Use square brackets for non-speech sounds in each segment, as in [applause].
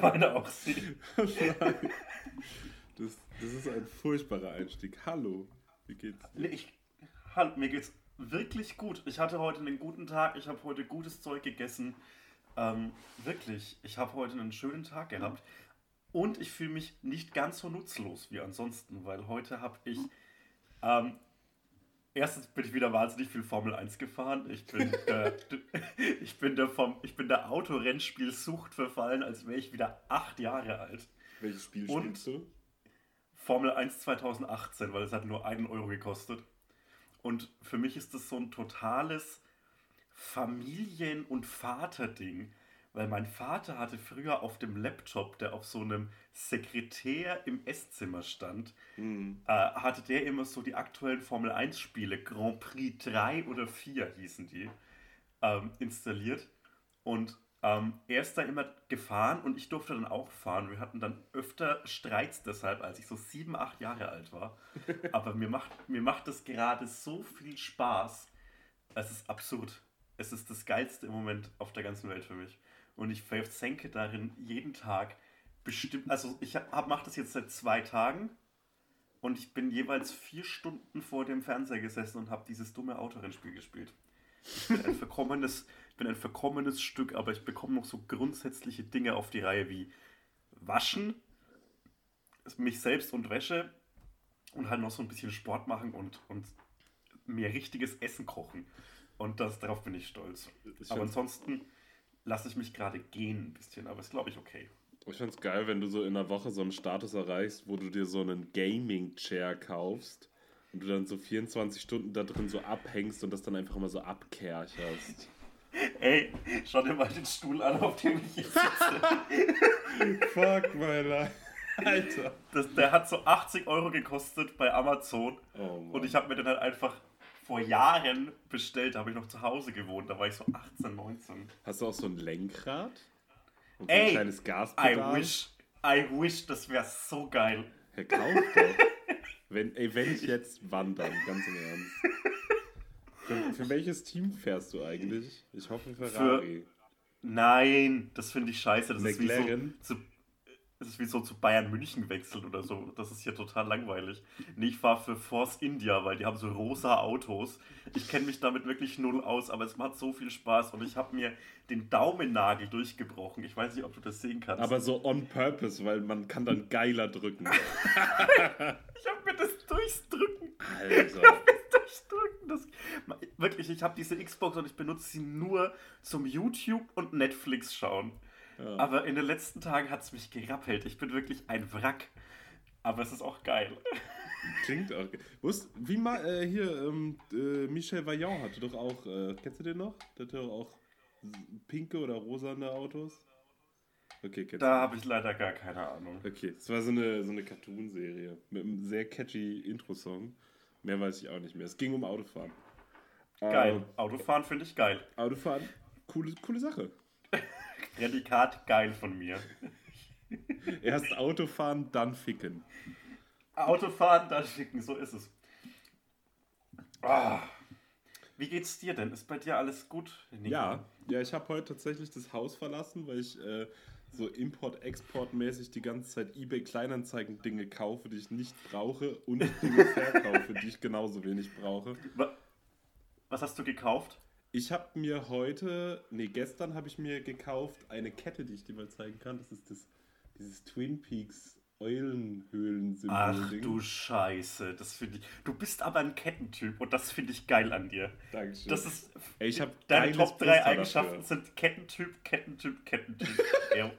Meine auch sehen. [laughs] Das, das ist ein furchtbarer Einstieg. Hallo, wie geht's? Nee, ich, hallo, mir geht's wirklich gut. Ich hatte heute einen guten Tag. Ich habe heute gutes Zeug gegessen. Ähm, wirklich, ich habe heute einen schönen Tag gehabt. Und ich fühle mich nicht ganz so nutzlos wie ansonsten, weil heute habe ich. Ähm, erstens bin ich wieder wahnsinnig viel Formel 1 gefahren. Ich bin, [laughs] äh, ich bin, der, vom, ich bin der Autorennspielsucht verfallen, als wäre ich wieder acht Jahre alt. Welches Spiel Und- spielst du? Formel 1 2018, weil es hat nur einen Euro gekostet. Und für mich ist das so ein totales Familien- und Vaterding. Weil mein Vater hatte früher auf dem Laptop, der auf so einem Sekretär im Esszimmer stand, Hm. äh, hatte der immer so die aktuellen Formel 1 Spiele, Grand Prix 3 oder 4 hießen die, ähm, installiert. Und ähm, er ist da immer gefahren und ich durfte dann auch fahren. Wir hatten dann öfter Streits deshalb, als ich so sieben, acht Jahre alt war. [laughs] Aber mir macht, mir macht das gerade so viel Spaß. Es ist absurd. Es ist das Geilste im Moment auf der ganzen Welt für mich. Und ich versenke darin jeden Tag bestimmt, also ich mache das jetzt seit zwei Tagen und ich bin jeweils vier Stunden vor dem Fernseher gesessen und habe dieses dumme Autorennspiel gespielt. Ich bin ein verkommenes, bin ein verkommenes Stück, aber ich bekomme noch so grundsätzliche Dinge auf die Reihe wie Waschen, mich selbst und Wäsche und halt noch so ein bisschen Sport machen und, und mir richtiges Essen kochen. Und das, darauf bin ich stolz. Ich aber ansonsten lasse ich mich gerade gehen ein bisschen, aber ist glaube ich okay. Ich find's geil, wenn du so in einer Woche so einen Status erreichst, wo du dir so einen Gaming-Chair kaufst und du dann so 24 Stunden da drin so abhängst und das dann einfach immer so abkercherst. [laughs] Ey, schau dir mal den Stuhl an, auf dem ich jetzt sitze. [laughs] Fuck, my life. Alter. Das, der hat so 80 Euro gekostet bei Amazon. Oh. Und ich habe mir den halt einfach vor Jahren bestellt. Da habe ich noch zu Hause gewohnt. Da war ich so 18, 19. Hast du auch so ein Lenkrad? Und so Ey, ein kleines I Gaspedal? wish, I wish, das wäre so geil. Herr Kauf. Wenn, ey, wenn ich jetzt wandern, ganz im Ernst. Für, für welches Team fährst du eigentlich? Ich hoffe Ferrari. Nein, das finde ich scheiße. Das ist, wie so, McLaren? Das ist wie so zu Bayern München wechseln oder so. Das ist hier total langweilig. Nee, ich fahre für Force India, weil die haben so rosa Autos. Ich kenne mich damit wirklich null aus, aber es macht so viel Spaß und ich habe mir den Daumennagel durchgebrochen. Ich weiß nicht, ob du das sehen kannst. Aber so on purpose, weil man kann dann geiler drücken. [laughs] ich habe mir das durchs Drücken Alter. durchdrücken. Das, wirklich, ich habe diese Xbox und ich benutze sie nur zum YouTube und Netflix schauen. Ja. Aber in den letzten Tagen hat es mich gerappelt. Ich bin wirklich ein Wrack. Aber es ist auch geil. Klingt auch. Wusst, wie mal äh, hier, ähm, äh, Michel Vaillant hatte doch auch, äh, kennst du den noch? Der hatte doch auch pinke oder rosane Autos. Okay, kennst Da habe ich leider gar keine Ahnung. Okay, es war so eine, so eine Cartoon-Serie mit einem sehr catchy Intro-Song. Mehr weiß ich auch nicht mehr. Es ging um Autofahren. Geil. Ähm, Autofahren finde ich geil. Autofahren, coole, coole Sache. Prädikat geil von mir. Erst Autofahren, dann ficken. Autofahren, dann schicken, so ist es. Ah. Wie geht's dir denn? Ist bei dir alles gut? Nico? Ja, ja, ich habe heute tatsächlich das Haus verlassen, weil ich äh, so Import-Export-mäßig die ganze Zeit eBay Kleinanzeigen Dinge kaufe, die ich nicht brauche und Dinge verkaufe, die ich genauso wenig brauche. Wa- Was hast du gekauft? Ich habe mir heute, nee, gestern habe ich mir gekauft eine Kette, die ich dir mal zeigen kann. Das ist das, dieses Twin Peaks Eulenhöhlen-Symbol. Ach du Scheiße, das finde ich. Du bist aber ein Kettentyp und das finde ich geil an dir. Dankeschön. Das ist. Ey, ich hab deine Top 3 Poster Eigenschaften dafür. sind Kettentyp, Kettentyp, Kettentyp. [laughs] ja.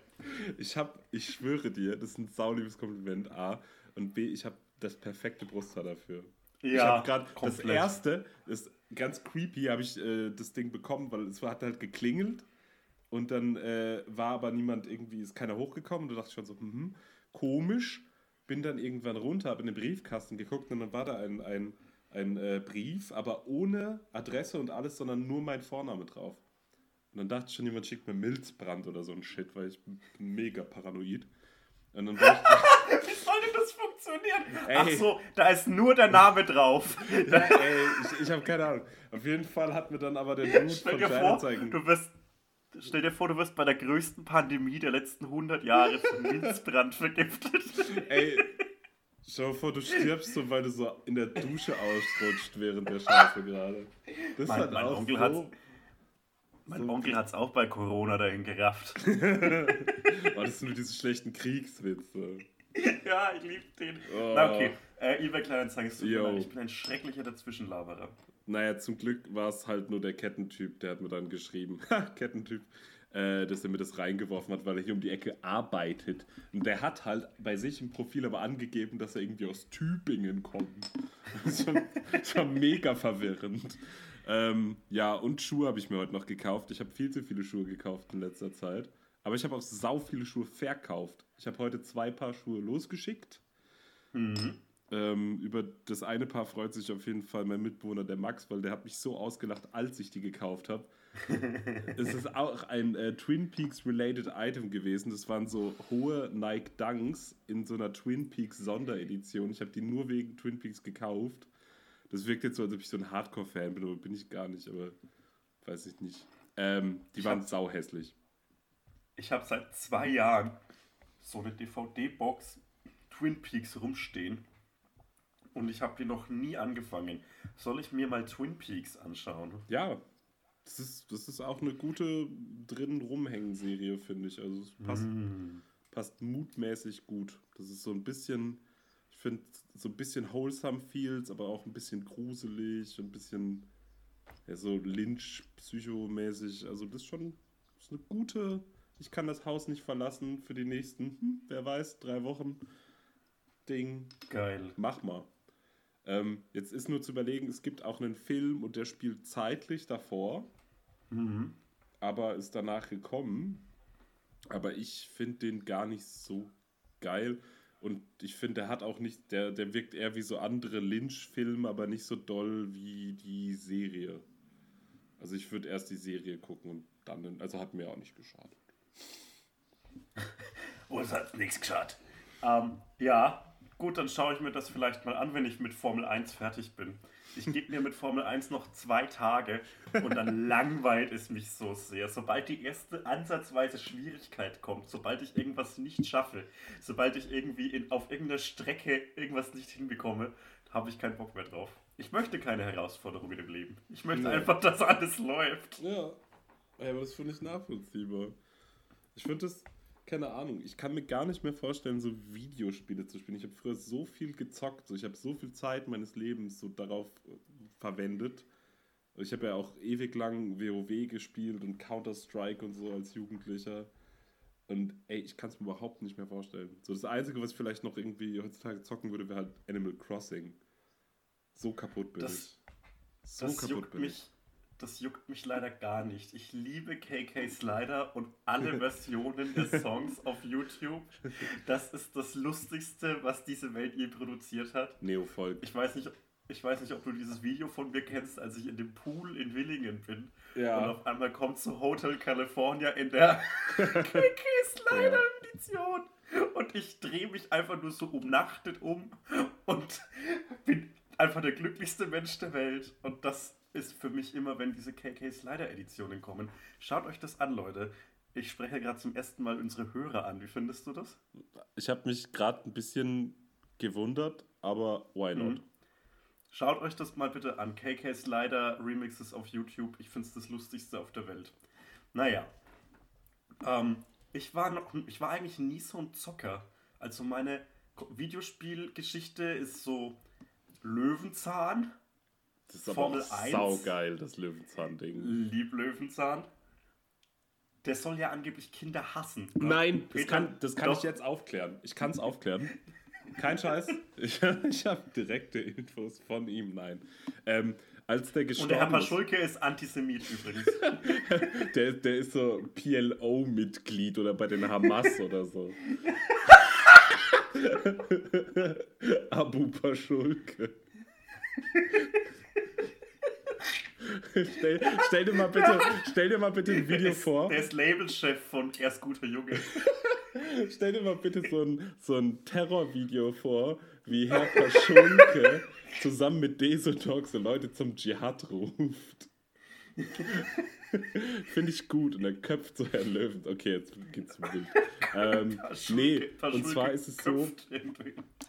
Ich habe, ich schwöre dir, das ist ein sauliebes Kompliment, A. Und B, ich habe das perfekte Brusthaar dafür. ich Ja, habe gerade das erste, das ist ganz creepy, habe ich äh, das Ding bekommen, weil es hat halt geklingelt und dann äh, war aber niemand irgendwie, ist keiner hochgekommen. Und da dachte ich schon so, hm, komisch. Bin dann irgendwann runter, habe in den Briefkasten geguckt und dann war da ein, ein, ein äh, Brief, aber ohne Adresse und alles, sondern nur mein Vorname drauf. Und dann dachte ich schon, jemand schickt mir Milzbrand oder so ein Shit, weil ich bin mega paranoid. Und dann war ich, [laughs] Wie soll denn das funktionieren? Funktionieren. Ey. Ach so, da ist nur der Name drauf. [laughs] Ja, ey, ich, ich habe keine Ahnung. Auf jeden Fall hat mir dann aber der [laughs] Dude von Kleinanzeigen... Du wirst Stell dir vor, du wirst bei der größten Pandemie der letzten 100 Jahre von [laughs] Milzbrand vergiftet. Ey, Stell dir vor, du stirbst so, weil du so in der Dusche ausrutscht während der Scheiße gerade. Das mein, halt mein auch Onkel so, hat's, Mein so Onkel hat's auch bei Corona dahin gerafft. oh, das sind nur diese schlechten Kriegswitze. Ja, ich liebe den. Oh. Na okay, äh, eBay Kleinanzeigen ist super. Ich bin ein schrecklicher Dazwischenlaberer. Naja, zum Glück war es halt nur der Kettentyp, der hat mir dann geschrieben. [laughs] Kettentyp äh, dass er mir das reingeworfen hat, weil er hier um die Ecke arbeitet. Und der hat halt bei sich im Profil aber angegeben, dass er irgendwie aus Tübingen kommt. [laughs] Das ist schon, schon mega verwirrend. Ähm, ja, und Schuhe habe ich mir heute noch gekauft. Ich habe viel zu viele Schuhe gekauft in letzter Zeit. Aber ich habe auch sau viele Schuhe verkauft. Ich habe heute zwei Paar Schuhe losgeschickt. Mhm. Ähm, über das eine Paar freut sich auf jeden Fall mein Mitbewohner, der Max, weil der hat mich so ausgelacht, als ich die gekauft habe [laughs] es ist auch ein äh, Twin Peaks related Item gewesen. Das waren so hohe Nike Dunks in so einer Twin Peaks Sonderedition. Ich habe die nur wegen Twin Peaks gekauft. Das wirkt jetzt so, als ob ich so ein Hardcore-Fan bin, aber bin ich gar nicht, aber weiß ich nicht. Ähm, die ich waren sau hässlich. Ich habe seit zwei Jahren so eine DVD-Box Twin Peaks rumstehen und ich habe die noch nie angefangen. Soll ich mir mal Twin Peaks anschauen? Ja, das ist, das ist auch eine gute drin rumhängen Serie, finde ich. Also es passt, mm. passt mutmäßig gut. Das ist so ein bisschen, ich finde, so ein bisschen wholesome feels, aber auch ein bisschen gruselig, ein bisschen ja, so Lynch-psychomäßig. Also das ist schon das ist eine gute, ich kann das Haus nicht verlassen für die nächsten, hm, wer weiß, drei Wochen Ding. Geil. Mach mal. Ähm, jetzt ist nur zu überlegen, es gibt auch einen Film und der spielt zeitlich davor, mhm. aber ist danach gekommen. Aber ich finde den gar nicht so geil. Und ich finde, der hat auch nicht, der, der wirkt eher wie so andere Lynch-Filme, aber nicht so doll wie die Serie. Also ich würde erst die Serie gucken und dann, also hat mir auch nicht geschadet. [laughs] Uns hat nichts geschadet. Ähm, ja, Gut, dann schaue ich mir das vielleicht mal an, wenn ich mit Formel 1 fertig bin. Ich gebe mir mit Formel 1 noch zwei Tage und dann [laughs] langweilt es mich so sehr. Sobald die erste ansatzweise Schwierigkeit kommt, sobald ich irgendwas nicht schaffe, sobald ich irgendwie in, auf irgendeiner Strecke irgendwas nicht hinbekomme, habe ich keinen Bock mehr drauf. Ich möchte keine Herausforderung in dem Leben. Ich möchte nee. einfach, dass alles läuft. Ja, aber das finde ich nachvollziehbar. Ich finde das keine Ahnung. Ich kann mir gar nicht mehr vorstellen, so Videospiele zu spielen. Ich habe früher so viel gezockt. So. Ich habe so viel Zeit meines Lebens so darauf äh, verwendet. Ich habe ja auch ewig lang WoW gespielt und Counter-Strike und so als Jugendlicher. Und ey, ich kann es mir überhaupt nicht mehr vorstellen. So das Einzige, was ich vielleicht noch irgendwie heutzutage zocken würde, wäre halt Animal Crossing. So kaputt bin das, ich. So das kaputt bin mich. ich das juckt mich leider gar nicht. Ich liebe KK [laughs] Slider und alle [laughs] Versionen des Songs auf YouTube. Das ist das Lustigste, was diese Welt je produziert hat. Neofolk. Ich weiß nicht, ich weiß nicht, ob du dieses Video von mir kennst, als ich in dem Pool in Willingen bin. Ja. Und auf einmal kommt zu Hotel California in der [laughs] KK Slider Edition. Und ich drehe mich einfach nur so umnachtet um und bin einfach der glücklichste Mensch der Welt. Und das ist für mich immer, wenn diese KK Slider Editionen kommen. Schaut euch das an, Leute. Ich spreche gerade zum ersten Mal unsere Hörer an. Wie findest du das? Ich habe mich gerade ein bisschen gewundert, aber why not? Mhm. Schaut euch das mal bitte an. KK Slider Remixes auf YouTube. Ich finde es das lustigste auf der Welt. Naja. Ähm, ich, war noch, ich war eigentlich nie so ein Zocker. Also meine Videospielgeschichte ist so Löwenzahn das ist aber Formel 1. saugeil, das Löwenzahn-Ding. Lieb Löwenzahn. Der soll ja angeblich Kinder hassen. Ne? Nein, das kann, das kann ich jetzt aufklären. Ich kann es aufklären. Kein Scheiß. [laughs] Ich, ich habe direkte Infos von ihm. Nein. Ähm, als der gestorben Und der Herr Paschulke ist, ist Antisemit übrigens. [laughs] der, der ist so PLO-Mitglied oder bei den Hamas oder so. [laughs] Abu Paschulke. Stell, stell, dir mal bitte, stell dir mal bitte ein Video vor. Der ist Labelchef von Erst guter Junge. [laughs] stell dir mal bitte so ein, so ein Terrorvideo vor, wie Herr Paschulke zusammen mit Desodog so Leute zum Dschihad ruft. [laughs] Finde ich gut. Und dann köpft so Herr Löwen. Okay, jetzt geht's wild. [laughs] Ähm, nee, und zwar ist es so.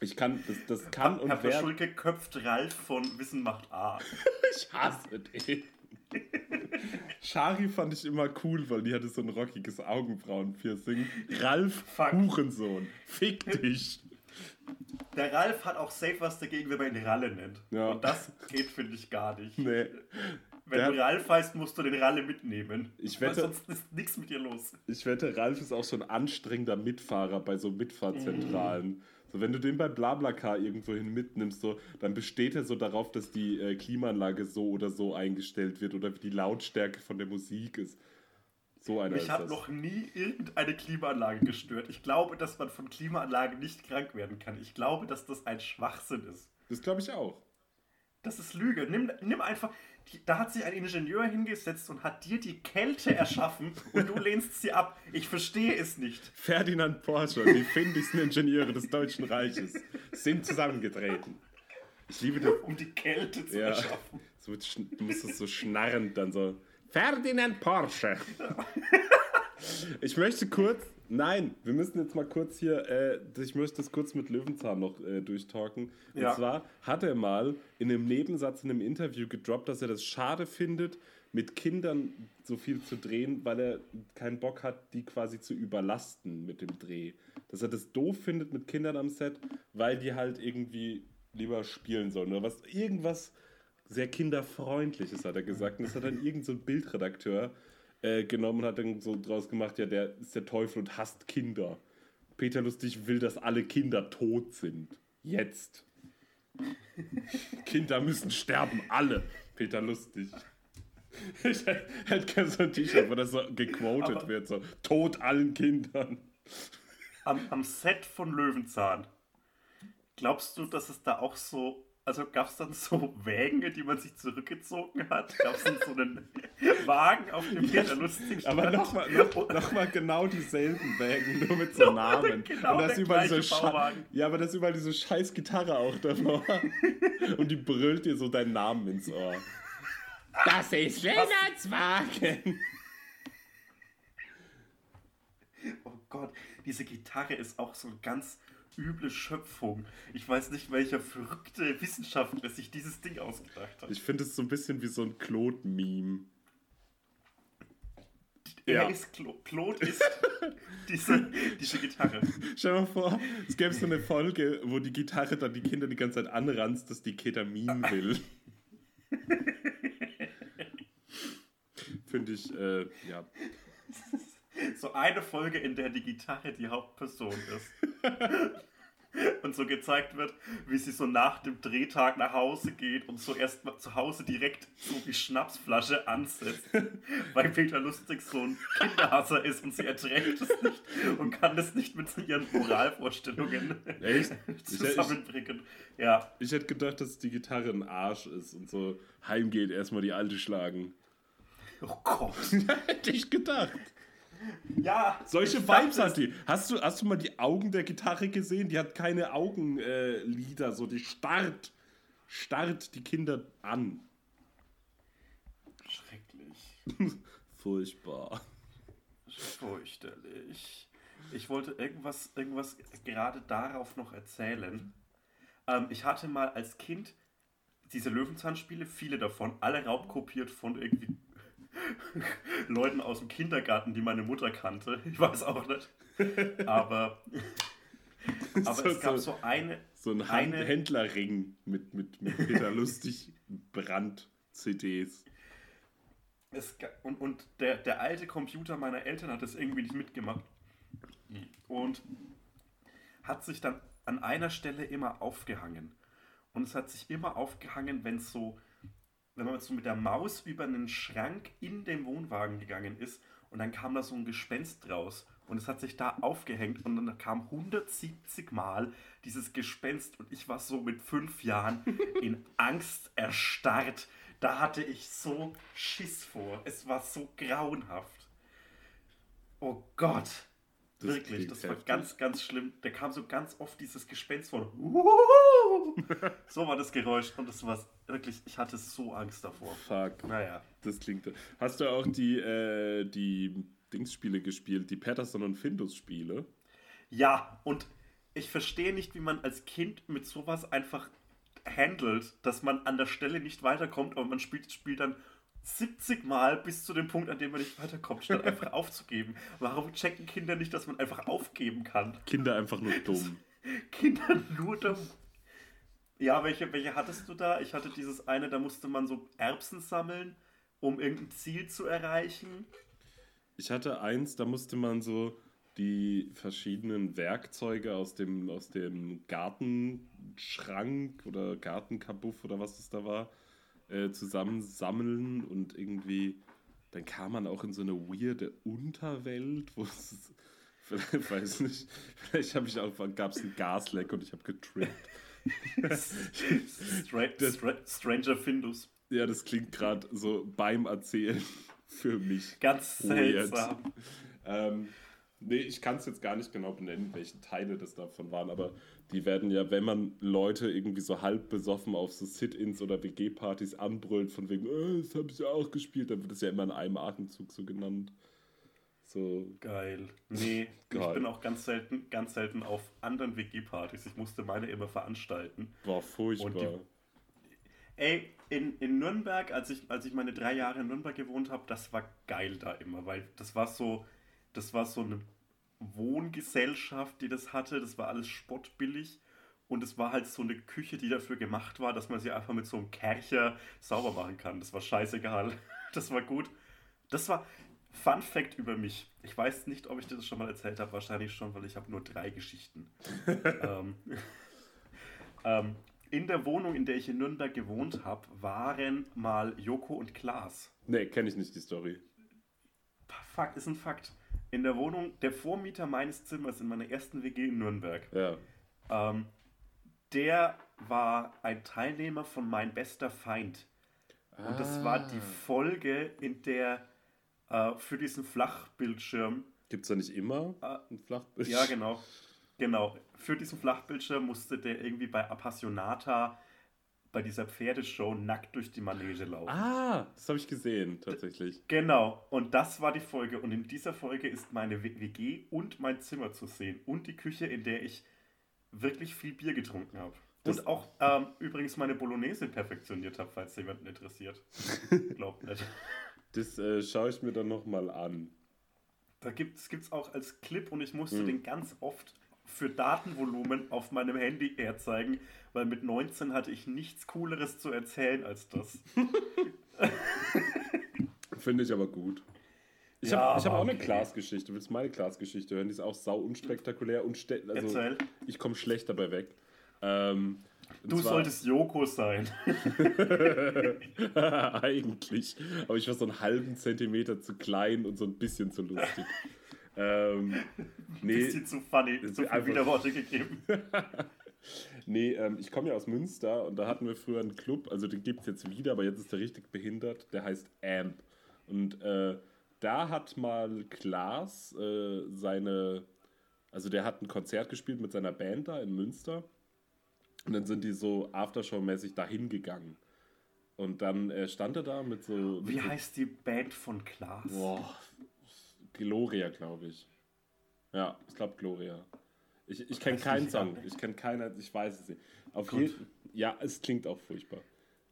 Ich kann, das, das kann Herr, und Herr Paschulke köpft Ralf von Wissen macht A. [laughs] ich hasse den. Shari fand ich immer cool, weil die hatte so ein rockiges Augenbrauenpiercing. Ralf Fuck. Hurensohn. Fick dich. Der Ralf hat auch safe was dagegen, wenn man ihn Ralle nennt. Ja. Und das geht, finde ich, gar nicht. Nee. Wenn der, du Ralf heißt, musst du den Ralle mitnehmen. Ich wette, sonst ist nichts mit dir los. Ich wette, Ralf ist auch so ein anstrengender Mitfahrer bei so Mitfahrzentralen. Mm. So, wenn du den bei Blablacar irgendwohin mitnimmst, so, dann besteht er so darauf, dass die äh, Klimaanlage so oder so eingestellt wird oder wie die Lautstärke von der Musik ist. So einer Mich hat das. noch nie irgendeine Klimaanlage gestört. Ich glaube, dass man von Klimaanlagen nicht krank werden kann. Ich glaube, dass das ein Schwachsinn ist. Das glaube ich auch. Das ist Lüge. Nimm, nimm einfach. Da hat sich ein Ingenieur hingesetzt und hat dir die Kälte erschaffen und du lehnst sie ab. Ich verstehe es nicht. Ferdinand Porsche und die findigsten Ingenieure des Deutschen Reiches sind zusammengetreten. Ich liebe das. Um die Kälte zu ja. erschaffen. So, du musst es so schnarrend dann so. Ferdinand Porsche. [laughs] ich möchte kurz, nein, wir müssen jetzt mal kurz hier, äh, ich möchte das kurz mit Löwenzahn noch äh, durchtalken. Und ja. zwar hat er mal in einem Nebensatz in einem Interview gedroppt, dass er das schade findet, mit Kindern so viel zu drehen, weil er keinen Bock hat, die quasi zu überlasten mit dem Dreh. Dass er das doof findet mit Kindern am Set, weil die halt irgendwie lieber spielen sollen oder was irgendwas sehr kinderfreundliches, hat er gesagt. Und das hat dann irgendein so Bildredakteur äh, genommen und hat dann so draus gemacht, ja, der ist der Teufel und hasst Kinder. Peter Lustig will, dass alle Kinder tot sind. Jetzt. [laughs] Kinder müssen sterben, alle. Peter Lustig. [laughs] Ich hätte gerne so ein T-Shirt, wo das so gequotet Aber wird, so Tod allen Kindern. Am, am Set von Löwenzahn, glaubst du, dass es da auch so also gab es dann so [laughs] Wägen, die man sich zurückgezogen hat? Gab es dann so einen [laughs] Wagen, auf dem Peter lustig? Aber nochmal noch, noch mal genau dieselben Wägen, nur mit so [laughs] Namen. genau und das überall diese ja, aber das ist überall diese scheiß Gitarre auch davor. und die brüllt dir so deinen Namen ins Ohr. Das ist Lennarts Wagen. Oh Gott, diese Gitarre ist auch so ganz üble Schöpfung. Ich weiß nicht, welcher verrückte Wissenschaftler sich dieses Ding ausgedacht hat. Ich finde es so ein bisschen wie so ein Claude-Meme. Er ja. ist Claude. Claude ist [laughs] diese, diese Gitarre. Stell dir mal vor, es gäbe so eine Folge, wo die Gitarre dann die Kinder die ganze Zeit anranzt, dass die Ketamin will. [laughs] Finde ich, äh, ja. [laughs] So eine Folge, in der die Gitarre die Hauptperson ist. [laughs] und so gezeigt wird, wie sie so nach dem Drehtag nach Hause geht und so erst mal zu Hause direkt so die Schnapsflasche ansetzt, [laughs] weil Peter Lustig so ein Kinderhasser ist und sie erträgt es nicht und kann das nicht mit ihren Moralvorstellungen Echt? zusammenbringen. Ich, ja. ich hätte gedacht, dass die Gitarre ein Arsch ist und so heimgeht, erstmal die alte schlagen. Oh Gott. [laughs] hätte ich gedacht. [laughs] Ja. Solche Vibes hat die. Hast du, hast du mal die Augen der Gitarre gesehen? Die hat keine Augenlider, äh, so die starrt, starrt die Kinder an. Schrecklich. [laughs] Furchtbar. Fürchterlich. Ich wollte irgendwas, irgendwas gerade darauf noch erzählen. Ähm, ich hatte mal als Kind diese Löwenzahnspiele, viele davon, alle raubkopiert von irgendwie [laughs] Leuten aus dem Kindergarten, die meine Mutter kannte. Ich weiß auch nicht. Aber, [laughs] aber so, es gab so, so, eine. So ein eine, Händlerring mit, mit, mit Peter [laughs] Lustig Brand-CDs. und und der, der alte Computer meiner Eltern hat das irgendwie nicht mitgemacht. Und hat sich dann an einer Stelle immer aufgehangen. Und es hat sich immer aufgehangen, wenn es so wenn man so mit der Maus über einen Schrank in den Wohnwagen gegangen ist und dann kam da so ein Gespenst raus und es hat sich da aufgehängt und dann kam 170 Mal dieses Gespenst und ich war so mit fünf Jahren in [laughs] Angst erstarrt. Da hatte ich so Schiss vor. Es war so grauenhaft. Oh Gott. Das Wirklich, das war heftig. ganz, ganz schlimm. Da kam so ganz oft dieses Gespenst von. [laughs] so war das Geräusch und das war wirklich, ich hatte so Angst davor. Fuck. Naja. Das klingt. Hast du auch die, äh, die Dingsspiele gespielt, die Patterson und Findus-Spiele? Ja, und ich verstehe nicht, wie man als Kind mit sowas einfach handelt, dass man an der Stelle nicht weiterkommt, aber man spielt das Spiel dann 70 Mal bis zu dem Punkt, an dem man nicht weiterkommt, statt einfach [laughs] aufzugeben. Warum checken Kinder nicht, dass man einfach aufgeben kann? Kinder einfach nur [laughs] dumm. Kinder nur dumm. Ja, welche, welche hattest du da? Ich hatte dieses eine, da musste man so Erbsen sammeln, um irgendein Ziel zu erreichen. Ich hatte eins, da musste man so die verschiedenen Werkzeuge aus dem, aus dem Gartenschrank oder Gartenkabuff oder was das da war, äh, zusammensammeln und irgendwie, dann kam man auch in so eine weirde Unterwelt, wo es, [laughs] vielleicht weiß nicht, vielleicht habe ich auch, gab es ein Gasleck und ich habe getrippt. Stra Stra Stranger Findus. Ja, das klingt gerade so beim Erzählen für mich. Ganz Weird. seltsam. Ähm, nee, ich kann es jetzt gar nicht genau benennen, welche Teile das davon waren, aber die werden ja, wenn man Leute irgendwie so halb besoffen auf so Sit-Ins oder WG-Partys anbrüllt, von wegen, äh, das habe ich ja auch gespielt, dann wird es ja immer in einem Atemzug so genannt. So, Geil. Nee, [laughs] ich Geil. bin auch ganz selten, ganz selten auf anderen WG-Partys. Ich musste meine immer veranstalten. war furchtbar. Die- Ey, in, in Nürnberg, als ich, als ich meine drei Jahre in Nürnberg gewohnt habe, das war geil da immer, weil das war so, das war so eine Wohngesellschaft, die das hatte. Das war alles spottbillig. Und es war halt so eine Küche, die dafür gemacht war, dass man sie einfach mit so einem Kercher sauber machen kann. Das war scheißegal. [laughs] Das war gut. Das war Fun Fact über mich. Ich weiß nicht, ob ich dir das schon mal erzählt habe. Wahrscheinlich schon, weil ich habe nur drei Geschichten. [laughs] ähm, ähm, in der Wohnung, in der ich in Nürnberg gewohnt habe, waren mal Joko und Klaas. nee, kenne ich nicht die Story. Fakt ist ein Fakt. In der Wohnung, der Vormieter meines Zimmers in meiner ersten WG in Nürnberg, Ja. ähm, der war ein Teilnehmer von Mein bester Feind. Und das war die Folge, in der äh, für diesen Flachbildschirm Gibt es da nicht immer Ah, ein Flachbild? Ja, genau. Genau. Für diesen Flachbildschirm musste der irgendwie bei Appassionata bei dieser Pferdeshow nackt durch die Manege laufen. Ah, das habe ich gesehen, tatsächlich. Genau. Und das war die Folge. Und in dieser Folge ist meine WG und mein Zimmer zu sehen. Und die Küche, in der ich wirklich viel Bier getrunken habe. Das- Und auch ähm, übrigens meine Bolognese perfektioniert habe, falls jemanden interessiert. [laughs] Glaubt nicht. Das äh, schaue ich mir dann nochmal an. Da gibt es auch als Clip und ich musste Hm. den ganz oft für Datenvolumen auf meinem Handy herzeigen, weil mit 19 hatte ich nichts Cooleres zu erzählen als das. [laughs] Finde ich aber gut. Ich Ja, habe hab auch eine okay. Glasgeschichte. Willst du meine Glasgeschichte hören? Die ist auch sau unspektakulär und also Erzähl. ich komme schlecht dabei weg. Ähm, Du zwar- solltest Joko sein. [laughs] Eigentlich. Aber ich war so einen halben Zentimeter zu klein und so ein bisschen zu lustig. [laughs] ähm, nee, Bisschen zu funny, zu viel einfach- Widerworte gegeben. Nee ähm, ich komme ja aus Münster und da hatten wir früher einen Club, also den gibt es jetzt wieder, aber jetzt ist der richtig behindert. Der heißt Amp. Und äh, da hat mal Klaas äh, seine, also der hat ein Konzert gespielt mit seiner Band da in Münster. Und dann sind die so Aftershow-mäßig dahin gegangen. Und dann äh, stand er da mit so. mit Wie so, heißt die Band von Klaas? Boah, Gloria, glaube ich. Ja, ich glaube Gloria. Ich, ich kenne keinen Song. Ich kenne keinen, ich weiß es nicht. Auf jeden Ja, es klingt auch furchtbar.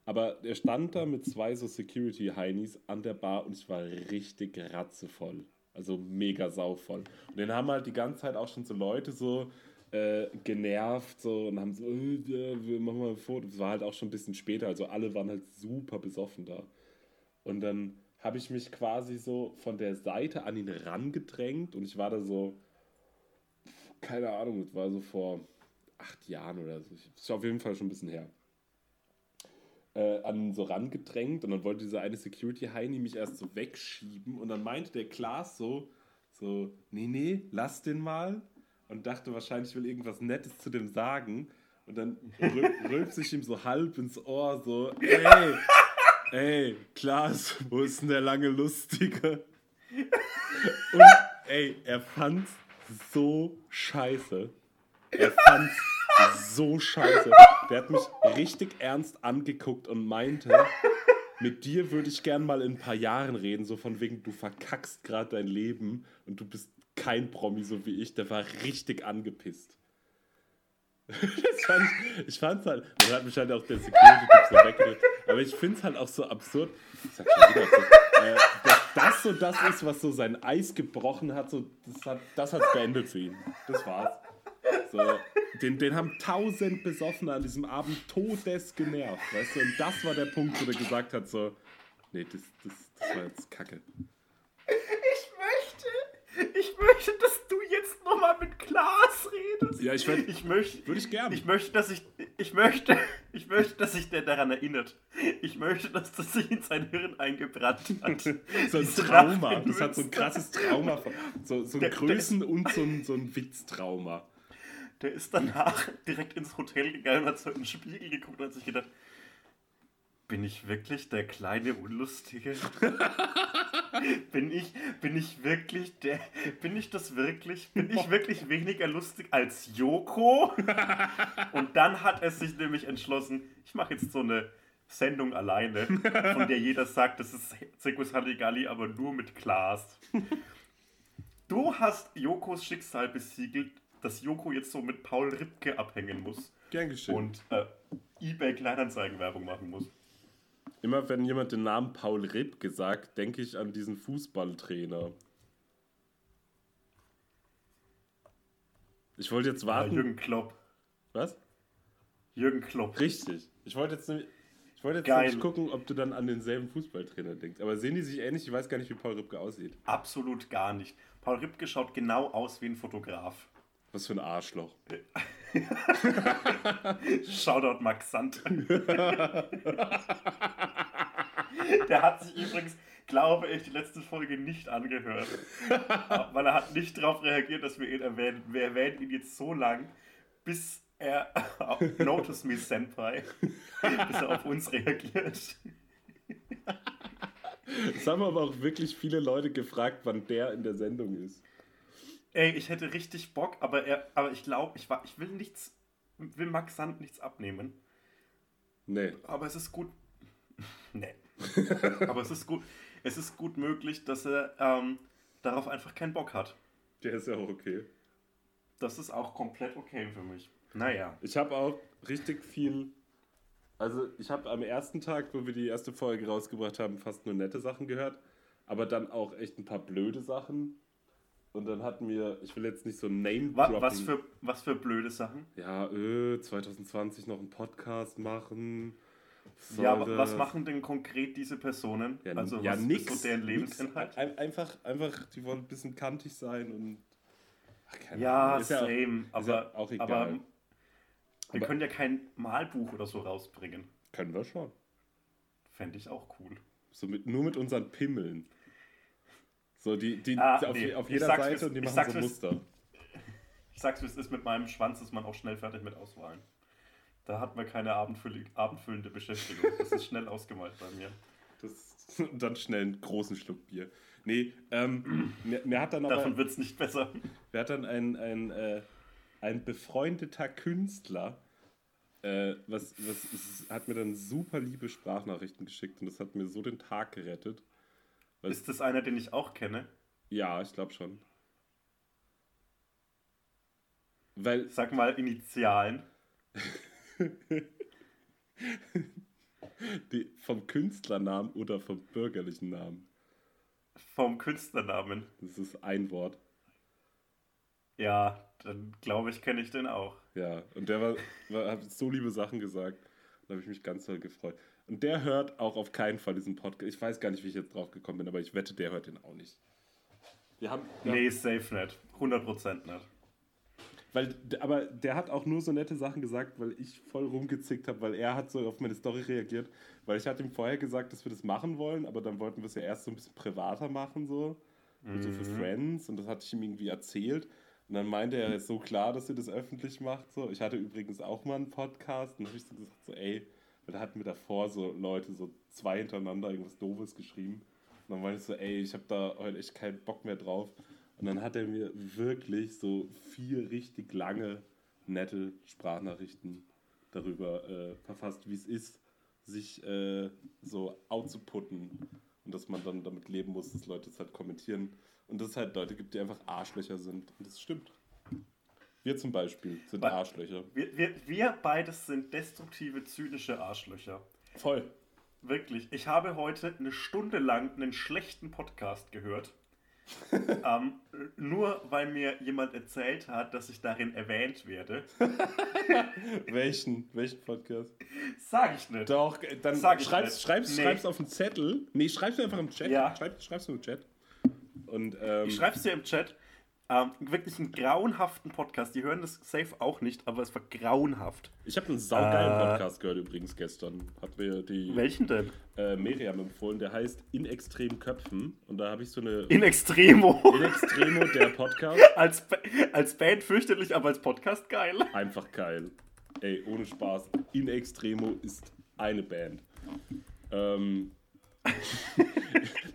Aber er stand da mit zwei so Security-Heinis an der Bar und ich war richtig ratzevoll. Also mega sauvoll. Und den haben halt die ganze Zeit auch schon so Leute so äh, genervt so und haben so, äh, ja, wir machen mal ein Foto. Es war halt auch schon ein bisschen später, also alle waren halt super besoffen da. Und dann habe ich mich quasi so von der Seite an ihn rangedrängt und ich war da so, keine Ahnung, das war so vor acht Jahren oder so. Das ist auf jeden Fall schon ein bisschen her. Äh, an so rangedrängt und dann wollte dieser eine Security-Heini mich erst so wegschieben und dann meinte der Klaas so, so, nee, nee, lass den mal und dachte wahrscheinlich, ich will irgendwas Nettes zu dem sagen und dann rül [laughs] rülpst ich ihm so halb ins Ohr so, ey, ey, Klaas, wo ist denn der lange Lustige? [laughs] Und ey, er fand's so scheiße. Er fand's so scheiße. Der hat mich richtig ernst angeguckt und meinte, mit dir würde ich gern mal in ein paar Jahren reden, so von wegen, du verkackst gerade dein Leben und du bist kein Promi, so wie ich. Der war richtig angepisst. [laughs] Das fand ich, ich fand's halt, dann hat mich halt auch der Security-Typ so weggedrückt, aber ich find's halt auch so absurd, ich sag schon wieder so, äh, das so das ist, was so sein Eis gebrochen hat, so, das hat das hat's beendet für ihn. Das war's. So, den, den haben tausend Besoffene an diesem Abend todes genervt, weißt du? Und das war der Punkt, wo der gesagt hat, so, nee, das, das, das war jetzt Kacke. Ich möchte, ich möchte, dass du jetzt nochmal mit Klaas redest. Ja, ich werd- ich möchte, Würde ich gern. ich möchte, dass ich, ich möchte, [laughs] ich möchte, dass sich der daran erinnert. Ich möchte, dass das sich in sein Hirn eingebrannt hat. [laughs] so ein Diese Trauma. Das hat so ein krasses Trauma. So, so ein Der- der Größen- und so ein, so ein Witztrauma. Der ist danach direkt ins Hotel gegangen und hat so in den Spiegel geguckt und hat sich gedacht, bin ich wirklich der kleine Unlustige? [laughs] bin ich, bin ich wirklich der, bin ich das wirklich? Bin ich [laughs] wirklich weniger lustig als Joko? [laughs] Und dann hat er sich nämlich entschlossen, ich mache jetzt so eine Sendung alleine, von der jeder sagt, das ist Zirkus Halligalli, aber nur mit Klaas. Du hast Jokos Schicksal besiegelt, dass Joko jetzt so mit Paul Ripke abhängen muss Gern geschehen. und äh, eBay Kleinanzeigenwerbung machen muss. Immer wenn jemand den Namen Paul Ripke sagt, denke ich an diesen Fußballtrainer. Ich wollte jetzt warten. Jürgen Klopp. Was? Jürgen Klopp. Richtig. Ich wollte jetzt, nämlich- ich wollte jetzt Geil. nämlich gucken, ob du dann an denselben Fußballtrainer denkst. Aber sehen die sich ähnlich? Ich weiß gar nicht, wie Paul Ripke aussieht. Absolut gar nicht. Paul Ripke schaut genau aus wie ein Fotograf. Was für ein Arschloch. [laughs] Shoutout Max Sand. Der hat sich übrigens, glaube ich, die letzte Folge nicht angehört. Weil er hat nicht darauf reagiert, dass wir ihn erwähnen. Wir erwähnen ihn jetzt so lang, bis er auf Notice Me Senpai, bis er auf uns reagiert. Es haben aber auch wirklich viele Leute gefragt, wann der in der Sendung ist. Ey, ich hätte richtig Bock, aber er, aber ich glaube, ich, ich will nichts, will Max Sand nichts abnehmen. Nee. Aber es ist gut. [laughs] nee. aber es ist gut. Es ist gut möglich, dass er ähm, darauf einfach keinen Bock hat. Der ist ja auch okay. Das ist auch komplett okay für mich. Naja. Ich habe auch richtig viel. Also, ich habe am ersten Tag, wo wir die erste Folge rausgebracht haben, fast nur nette Sachen gehört. Aber dann auch echt ein paar blöde Sachen. Und dann hatten wir, ich will jetzt nicht so name Wa was, für, was für blöde Sachen? Ja, äh, 2020 noch einen Podcast machen. Ja, was das- machen denn konkret diese Personen? Ja, also, ja was nix, ist so deren. Lebensinhalt? Ein- Einfach, einfach, die wollen ein bisschen kantig sein und. Ach, Ja, Ahnung. Ist ja auch- same. aber, auch egal. aber wir Aber- können ja kein Malbuch oder so rausbringen. Können wir schon. Fände ich auch cool. So mit, nur mit unseren Pimmeln. So, die, die Ah, auf, nee. auf jeder Seite wie's- und die machen so Muster. Ich sag's, wie es ist, mit meinem Schwanz ist man auch schnell fertig mit Auswahlen. Da hat man keine abendfüll abendfüllende Beschäftigung. Das ist schnell ausgemalt bei mir. Das, [laughs] und dann schnell einen großen Schluck Bier. Nee, ähm, mir, mir hat dann aber Davon wird's nicht besser. mir hat dann ein, ein, äh, ein befreundeter Künstler, äh, was, was es hat mir dann super liebe Sprachnachrichten geschickt und das hat mir so den Tag gerettet. Was- Ist das einer, den ich auch kenne? Ja, ich glaube schon. Weil Sag mal Initialen. [laughs] die, vom Künstlernamen oder vom bürgerlichen Namen. Vom Künstlernamen. Das ist ein Wort. Ja, dann glaube ich, kenne ich den auch. Ja, und der war, war, hat so liebe Sachen gesagt. Da habe ich mich ganz doll gefreut. Und der hört auch auf keinen Fall diesen Podcast. Ich weiß gar nicht, wie ich jetzt drauf gekommen bin, aber ich wette, der hört den auch nicht. Wir haben, ja, Nee, safe nicht. 100% nicht. weil, aber der hat auch nur so nette Sachen gesagt, weil ich voll rumgezickt habe, weil er hat so auf meine Story reagiert, weil ich hatte ihm vorher gesagt, dass wir das machen wollen, aber dann wollten wir es ja erst so ein bisschen privater machen, so, und so für Friends und das hatte ich ihm irgendwie erzählt. Und dann meinte er, es ist so klar, dass ihr das öffentlich macht. So. Ich hatte übrigens auch mal einen Podcast und habe ich so gesagt, so, ey, weil da hatten wir davor so Leute, so zwei hintereinander irgendwas Doofes geschrieben. Und dann meinte ich so, ey, ich habe da heute echt keinen Bock mehr drauf. Und Und dann hat er mir wirklich so vier richtig lange, nette Sprachnachrichten darüber äh, verfasst, wie es ist, sich äh, so outzuputten. Und dass man dann damit leben muss, dass Leute es halt kommentieren. Und dass es halt Leute gibt, die einfach Arschlöcher sind. Und das stimmt. Wir zum Beispiel sind Weil- Arschlöcher. Wir, wir, wir beides sind destruktive, zynische Arschlöcher. Voll. Wirklich. Ich habe heute eine Stunde lang einen schlechten Podcast gehört. [laughs] ähm, nur weil mir jemand erzählt hat, dass ich darin erwähnt werde. [laughs] Welchen? Welchen Podcast? Sag ich nicht. Doch, äh, dann Sag schreib's, nicht. schreib's, Nee. schreib's auf den Zettel. Nee, schreib's einfach im Chat. Ja. Schreib, schreib's im Chat. Und, ähm, Ich schreib's dir im Chat. Ähm, wirklich einen grauenhaften Podcast. Die hören das safe auch nicht, aber es war grauenhaft. ich habe einen saugeilen Äh. Podcast gehört übrigens gestern. Hat mir die Welchen denn? äh, Miriam empfohlen. Der heißt In extremen Köpfen. Und da habe ich so eine... In Extremo. [laughs] In Extremo, der Podcast. [laughs] als, Ba- als Band fürchterlich, aber als Podcast geil. Einfach geil. Ey, ohne Spaß. In Extremo ist eine Band. Ähm, [laughs]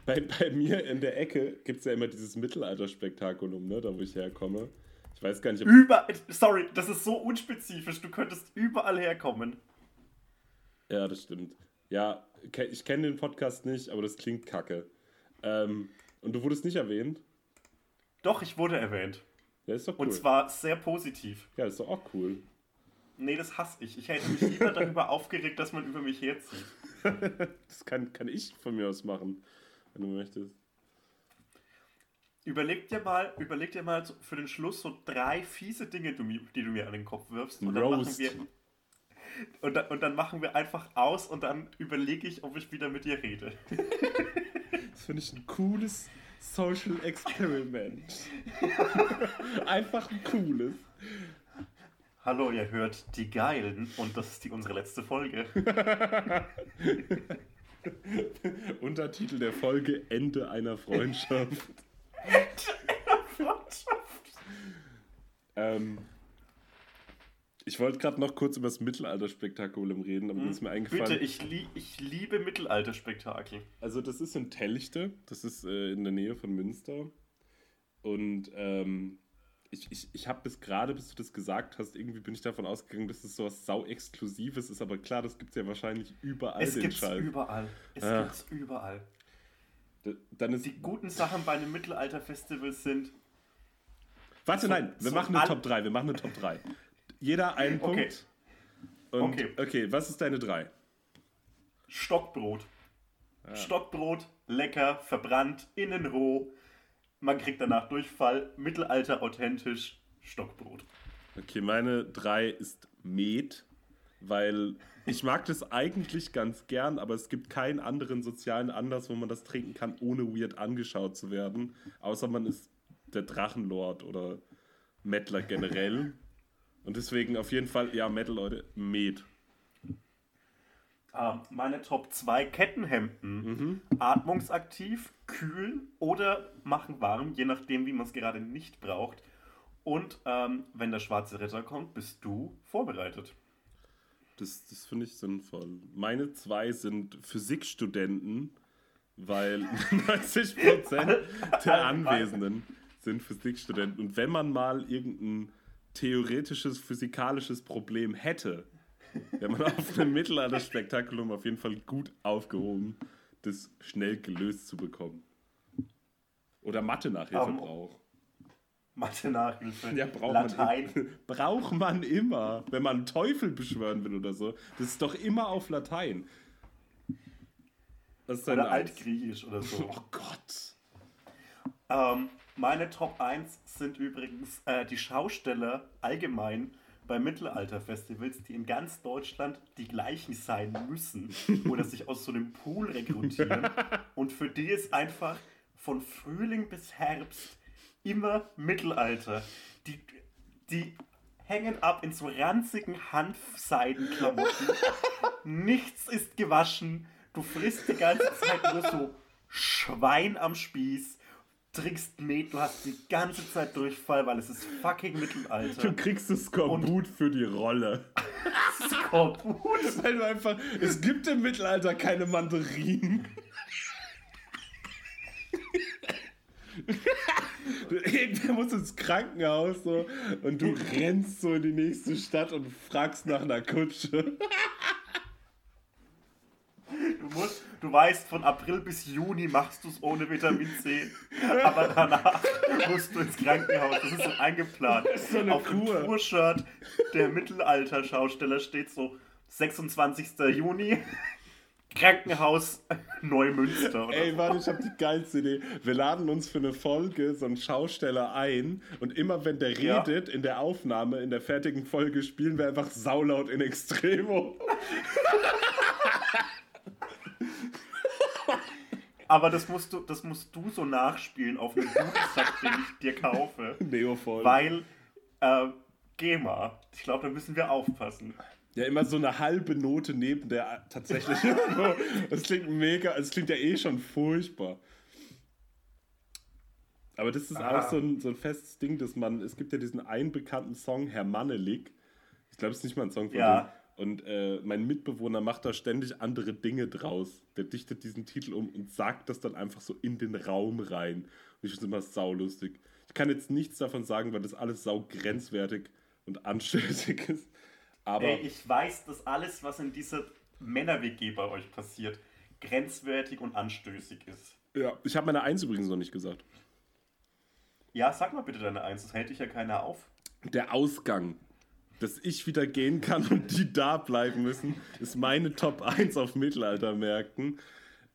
bei, bei mir in der Ecke gibt es ja immer dieses Mittelalterspektakulum, ne, da wo ich herkomme. Ich weiß gar nicht, ob Über, sorry, das ist so unspezifisch. Du könntest überall herkommen. Ja, das stimmt. Ja, ich kenne den Podcast nicht, aber das klingt kacke. Ähm, und du wurdest nicht erwähnt? Doch, ich wurde erwähnt. Ja, ist doch cool. Und zwar sehr positiv. ja, ist doch auch cool. Nee, das hasse ich. Ich hätte mich lieber darüber aufgeregt, dass man über mich herzieht. [laughs] Das kann, kann ich von mir aus machen, wenn du möchtest. Überleg dir mal, überleg dir mal für den Schluss so drei fiese Dinge, die du mir an den Kopf wirfst. Und dann, machen Roast. wir, und, dann, und dann machen wir einfach aus und dann überlege ich, ob ich wieder mit dir rede. [laughs] Das finde ich ein cooles Social Experiment. [laughs] Einfach ein cooles. Hallo, ihr hört die Geilen und das ist die unsere letzte Folge. [laughs] Untertitel der Folge [laughs] Ende einer Freundschaft. ähm, ich wollte gerade noch kurz über das Mittelalterspektakulum reden, aber mir ist mir eingefallen. Bitte, ich, lie ich liebe Mittelalterspektakel. Also das ist in Telchte, das ist äh, in der Nähe von Münster. Und ähm, ich, ich, ich habe bis gerade, bis du das gesagt hast, irgendwie bin ich davon ausgegangen, dass es sowas sau-Exklusives ist. Aber klar, das gibt es ja wahrscheinlich überall Es gibt's Scheiß. überall. Es Ah. gibt's überall. D- Dann ist, Die guten Sachen bei einem Mittelalterfestival sind. warte, so- nein, wir so machen eine Top 3. Wir machen eine Top 3. Jeder einen [laughs] Okay. Punkt. Und, Okay. okay, was ist deine 3? Stockbrot. Stockbrot, lecker, verbrannt, innen roh. Man kriegt danach Durchfall. Mittelalter authentisch. Stockbrot. Okay, meine 3 ist Met, weil ich mag das eigentlich ganz gern, aber es gibt keinen anderen sozialen Anlass, wo man das trinken kann, ohne weird angeschaut zu werden. Außer man ist der Drachenlord oder Mettler generell. Und deswegen auf jeden Fall, ja, Metal, Leute, Met. Ähm, meine Top 2 Kettenhemden. Mhm. Atmungsaktiv, kühl oder machen warm, je nachdem, wie man es gerade nicht braucht. Und ähm, wenn der schwarze Ritter kommt, bist du vorbereitet. Das, das finde ich sinnvoll. Meine zwei sind Physikstudenten, weil [laughs] 90% der Anwesenden sind Physikstudenten. Und wenn man mal irgendein theoretisches, physikalisches Problem hätte, wäre man auf einem Mittelalterspektakulum auf jeden Fall gut aufgehoben, das schnell gelöst zu bekommen. Oder Mathe-Nachhilfe Ähm, braucht. Mathe-Nachhilfe, Ja, braucht Latein. man, [laughs] braucht man immer, wenn man einen Teufel beschwören will oder so. Das ist doch immer auf Latein. Was ist Oder? Altgriechisch oder so. Oh Gott. Ähm, meine Top 1 sind übrigens äh, die Schausteller allgemein bei Mittelalterfestivals, die in ganz Deutschland die gleichen sein müssen oder sich aus so einem Pool rekrutieren. [laughs] Und für die ist einfach von Frühling bis Herbst immer Mittelalter. Die, die hängen ab in so ranzigen Hanfseidenklamotten. Nichts ist gewaschen. Du frisst die ganze Zeit nur so Schwein am Spieß. Trinkst Met, du hast die ganze Zeit Durchfall, weil es ist fucking Du Mittelalter. kriegst das Skorbut für die Rolle. [laughs] Skorbut. Weil du einfach. Es gibt im Mittelalter keine Mandarinen. irgendwer muss ins Krankenhaus so und du rennst so in die nächste Stadt und fragst nach einer Kutsche. Du, musst, du weißt, von April bis Juni machst du es ohne Vitamin C. Aber danach musst du ins Krankenhaus. Das ist so eingeplant. Das ist so eine Auf dem Kur. Tour-Shirt der Mittelalter-Schausteller steht so 26. Juni. Krankenhaus Neumünster. Oder Ey, so. Mann, ich hab die geilste Idee. Wir laden uns für eine Folge so einen Schausteller ein und immer wenn der Ja. redet in der Aufnahme, in der fertigen Folge, spielen wir einfach saulaut in Extremo. [laughs] Aber das musst, du, das musst du so nachspielen auf einem Dudelsack, den ich dir kaufe. [laughs] Neovoll. Weil, äh, GEMA. Ich glaube, da müssen wir aufpassen. Ja, immer so eine halbe Note neben der tatsächlichen. [laughs] das klingt mega, es klingt ja eh schon furchtbar. Aber das ist Ah. auch so ein, so ein festes Ding, dass man, es gibt ja diesen einen bekannten Song, Herr Mannelig. Ich glaube, es ist nicht mal ein Song von Ja. dem. Und äh, mein Mitbewohner macht da ständig andere Dinge draus. Der dichtet diesen Titel um und sagt das dann einfach so in den Raum rein. Und ich finde es immer saulustig. Ich kann jetzt nichts davon sagen, weil das alles sau grenzwertig und anstößig [laughs] ist. Aber Ey, ich weiß, dass alles, was in dieser Männer-WG bei euch passiert, grenzwertig und anstößig ist. ja, ich habe meine Eins übrigens noch nicht gesagt. Ja, sag mal bitte deine Eins, das hält dich ja keiner auf. Der Ausgang, dass ich wieder gehen kann und die da bleiben müssen, ist meine Top 1 auf Mittelaltermärkten.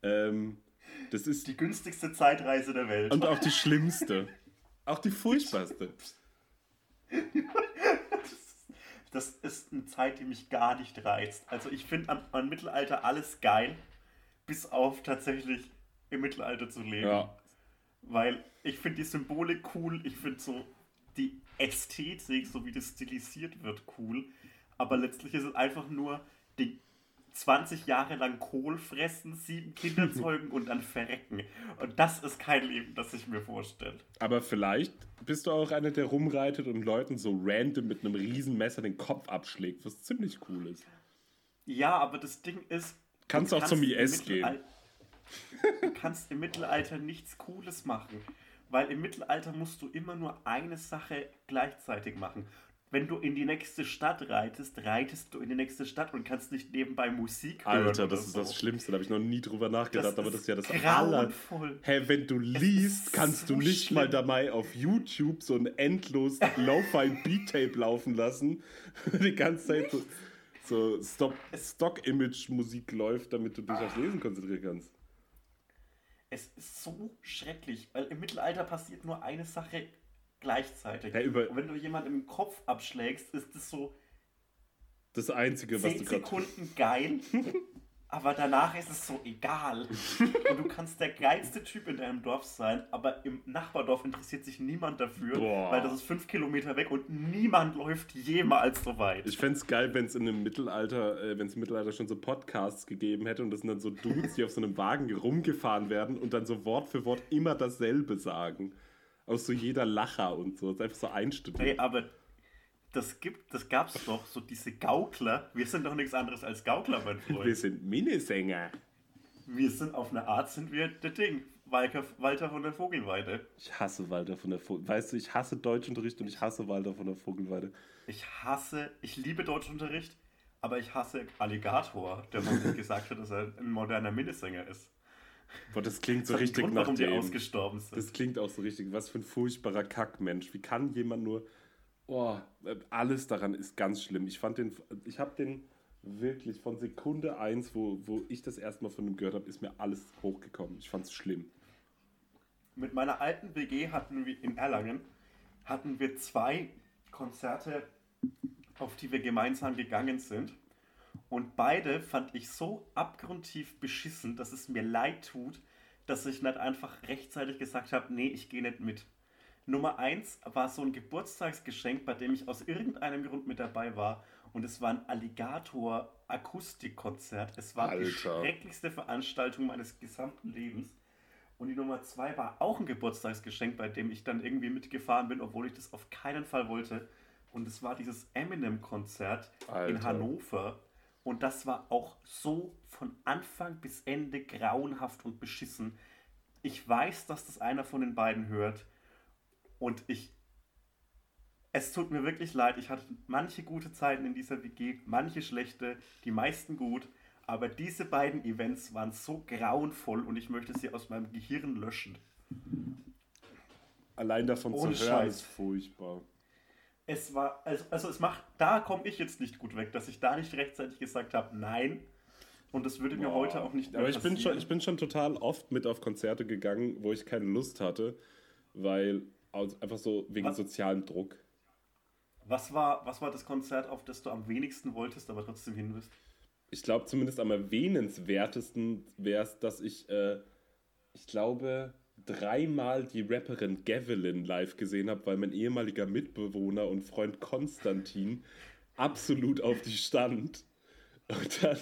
Ähm, das ist Die günstigste Zeitreise der Welt. und auch die schlimmste. Auch die furchtbarste. [laughs] Das ist eine Zeit, die mich gar nicht reizt. Also ich finde an, an Mittelalter alles geil, bis auf tatsächlich im Mittelalter zu leben. Ja. Weil ich finde die Symbole cool, ich finde so die Ästhetik, so wie das stilisiert wird, cool. Aber letztlich ist es einfach nur die 20 Jahre lang Kohl fressen, sieben Kinder [laughs] zeugen und dann verrecken. Und das ist kein Leben, das ich mir vorstelle. Aber vielleicht bist du auch einer, der rumreitet und Leuten so random mit einem riesen Messer den Kopf abschlägt, was ziemlich cool ist. Ja, aber das Ding ist. Kannst du auch zum im IS gehen. [laughs] Du kannst im Mittelalter nichts Cooles machen. Weil im Mittelalter musst du immer nur eine Sache gleichzeitig machen. Wenn du in die nächste Stadt reitest, reitest du in die nächste Stadt und kannst nicht nebenbei Musik hören. Alter, das ist so. das Schlimmste, da habe ich noch nie drüber nachgedacht, Das aber das ist ja das aller. Hä, wenn du liest, kannst du so nicht schlimm. mal dabei auf YouTube so ein endlos Lo-Fi Beat-Tape laufen lassen, [laughs] die ganze Zeit so, so Stock-Image-Musik läuft, damit du dich aufs Lesen konzentrieren kannst. Es ist so schrecklich, weil im Mittelalter passiert nur eine Sache gleichzeitig. Ja, und wenn du jemanden im Kopf abschlägst, ist es so Das Einzige, was 10 du gerade. Sekunden geil, [laughs] aber danach ist es so egal. Und du kannst der geilste Typ in deinem Dorf sein, aber im Nachbardorf interessiert sich niemand dafür, Boah. weil das ist fünf Kilometer weg und niemand läuft jemals so weit. Ich fände es geil, wenn es in einem Mittelalter, äh, wenn es im Mittelalter schon so Podcasts gegeben hätte und das sind dann so Dudes, die auf so einem Wagen rumgefahren werden und dann so Wort für Wort immer dasselbe sagen. Aus so jeder Lacher und so. Das ist einfach so einstudiert. Ey, aber das gibt, das gab's doch, so diese Gaukler. Wir sind doch nichts anderes als Gaukler, mein [laughs] Wir Freund. sind Minisänger. Wir sind auf eine Art sind wir der Ding. Walter, Walter von der Vogelweide. Ich hasse Walter von der Vogelweide. Weißt du, ich hasse Deutschunterricht und ich hasse Walter von der Vogelweide. Ich hasse, ich liebe Deutschunterricht, aber ich hasse Alligator, der sich gesagt hat, dass er ein moderner Minnesänger ist. Boah, das klingt so Das einen richtig Grund, nach warum die dem. ausgestorben sind. Das klingt auch so richtig. Was für ein furchtbarer Kackmensch. Wie kann jemand nur. Oh, alles daran ist ganz schlimm. Ich fand den. Ich habe den wirklich von Sekunde 1, wo, wo ich das erste Mal von ihm gehört habe, ist mir alles hochgekommen. Ich fand's schlimm. Mit meiner alten WG hatten wir in Erlangen hatten wir zwei Konzerte, auf die wir gemeinsam gegangen sind. Und beide fand ich so abgrundtief beschissen, dass es mir leid tut, dass ich nicht einfach rechtzeitig gesagt habe, nee, ich gehe nicht mit. Nummer eins war so ein Geburtstagsgeschenk, bei dem ich aus irgendeinem Grund mit dabei war. Und es war ein Alligator-Akustikkonzert. Es war die Alter. schrecklichste Veranstaltung meines gesamten Lebens. Und die Nummer zwei war auch ein Geburtstagsgeschenk, bei dem ich dann irgendwie mitgefahren bin, obwohl ich das auf keinen Fall wollte. Und es war dieses Eminem-Konzert in. Hannover. Und das war auch so von Anfang bis Ende grauenhaft und beschissen. Ich weiß, dass das einer von den beiden hört. Und ich. Es tut mir wirklich leid, ich hatte manche gute Zeiten in dieser WG, manche schlechte, die meisten gut, aber diese beiden Events waren so grauenvoll und ich möchte sie aus meinem Gehirn löschen. Allein davon Ohne zu hören Scheiß. ist furchtbar. Es war, also, also es macht, da komme ich jetzt nicht gut weg, dass ich da nicht rechtzeitig gesagt habe, nein. Und das würde mir Boah. heute auch nicht mehr Aber ich bin, schon, ich bin schon total oft mit auf Konzerte gegangen, wo ich keine Lust hatte, weil aus- einfach so wegen Was? sozialem Druck. Was war, was war das Konzert, auf das du am wenigsten wolltest, aber trotzdem hin bist? Ich glaube zumindest am erwähnenswertesten wäre es, dass ich, äh, ich glaube, dreimal die Rapperin Gavelin live gesehen habe, weil mein ehemaliger Mitbewohner und Freund Konstantin [laughs] absolut auf die stand. Und dann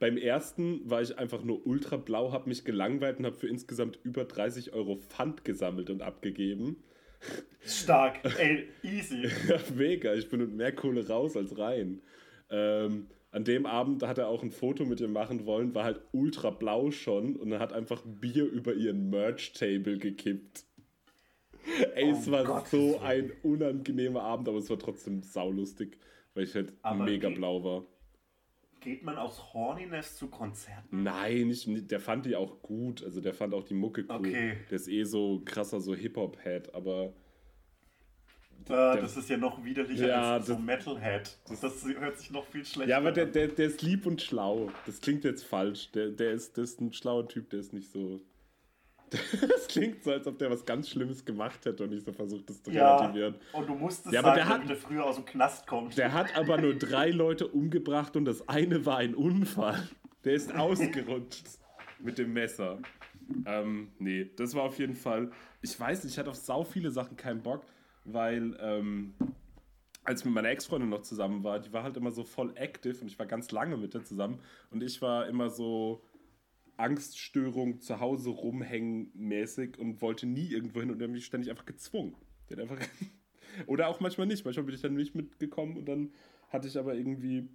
beim ersten war ich einfach nur ultra blau, habe mich gelangweilt und habe für insgesamt über 30 Euro Pfand gesammelt und abgegeben. Stark, [laughs] ey, easy. Ja, mega. Ich bin mit mehr Kohle raus als rein. Ähm, an dem Abend hat er auch ein Foto mit ihr machen wollen, war halt ultra blau schon und er hat einfach Bier über ihren Merch-Table gekippt. Ey, es Oh war Gott. so ein unangenehmer Abend, aber es war trotzdem saulustig, weil ich halt Aber mega blau war. Geht man aus Horniness zu Konzerten? Nein, nicht- der fand die auch gut. Also der fand auch die Mucke cool. Okay. Der ist eh so krasser so Hip-Hop-Head, aber Äh, das ist ja noch widerlicher Ja, als so das- Metalhead. Das, hört sich noch viel schlechter Ja, aber der, an. der, der ist lieb und schlau. Das klingt jetzt falsch. Der, der, ist, der ist ein schlauer Typ, der ist nicht so. [laughs] Das klingt so, als ob der was ganz Schlimmes gemacht hätte und ich so versucht, das zu Ja, relativieren. und du musstest Ja, aber sagen, der hat- damit er früher aus dem Knast kommt. Der hat aber nur [laughs] drei Leute umgebracht und das eine war ein Unfall. Der ist ausgerutscht mit dem Messer. Ähm, nee, das war auf jeden Fall. Ich weiß nicht, ich hatte auf sau viele Sachen keinen Bock, weil ähm, als ich mit meiner Ex-Freundin noch zusammen war, die war halt immer so voll active und ich war ganz lange mit der zusammen und ich war immer so Angststörung zu Hause rumhängen mäßig und wollte nie irgendwo hin und der hat mich ständig einfach gezwungen. Hat einfach [laughs] Oder auch manchmal nicht. Manchmal bin ich dann nicht mitgekommen und dann hatte ich aber irgendwie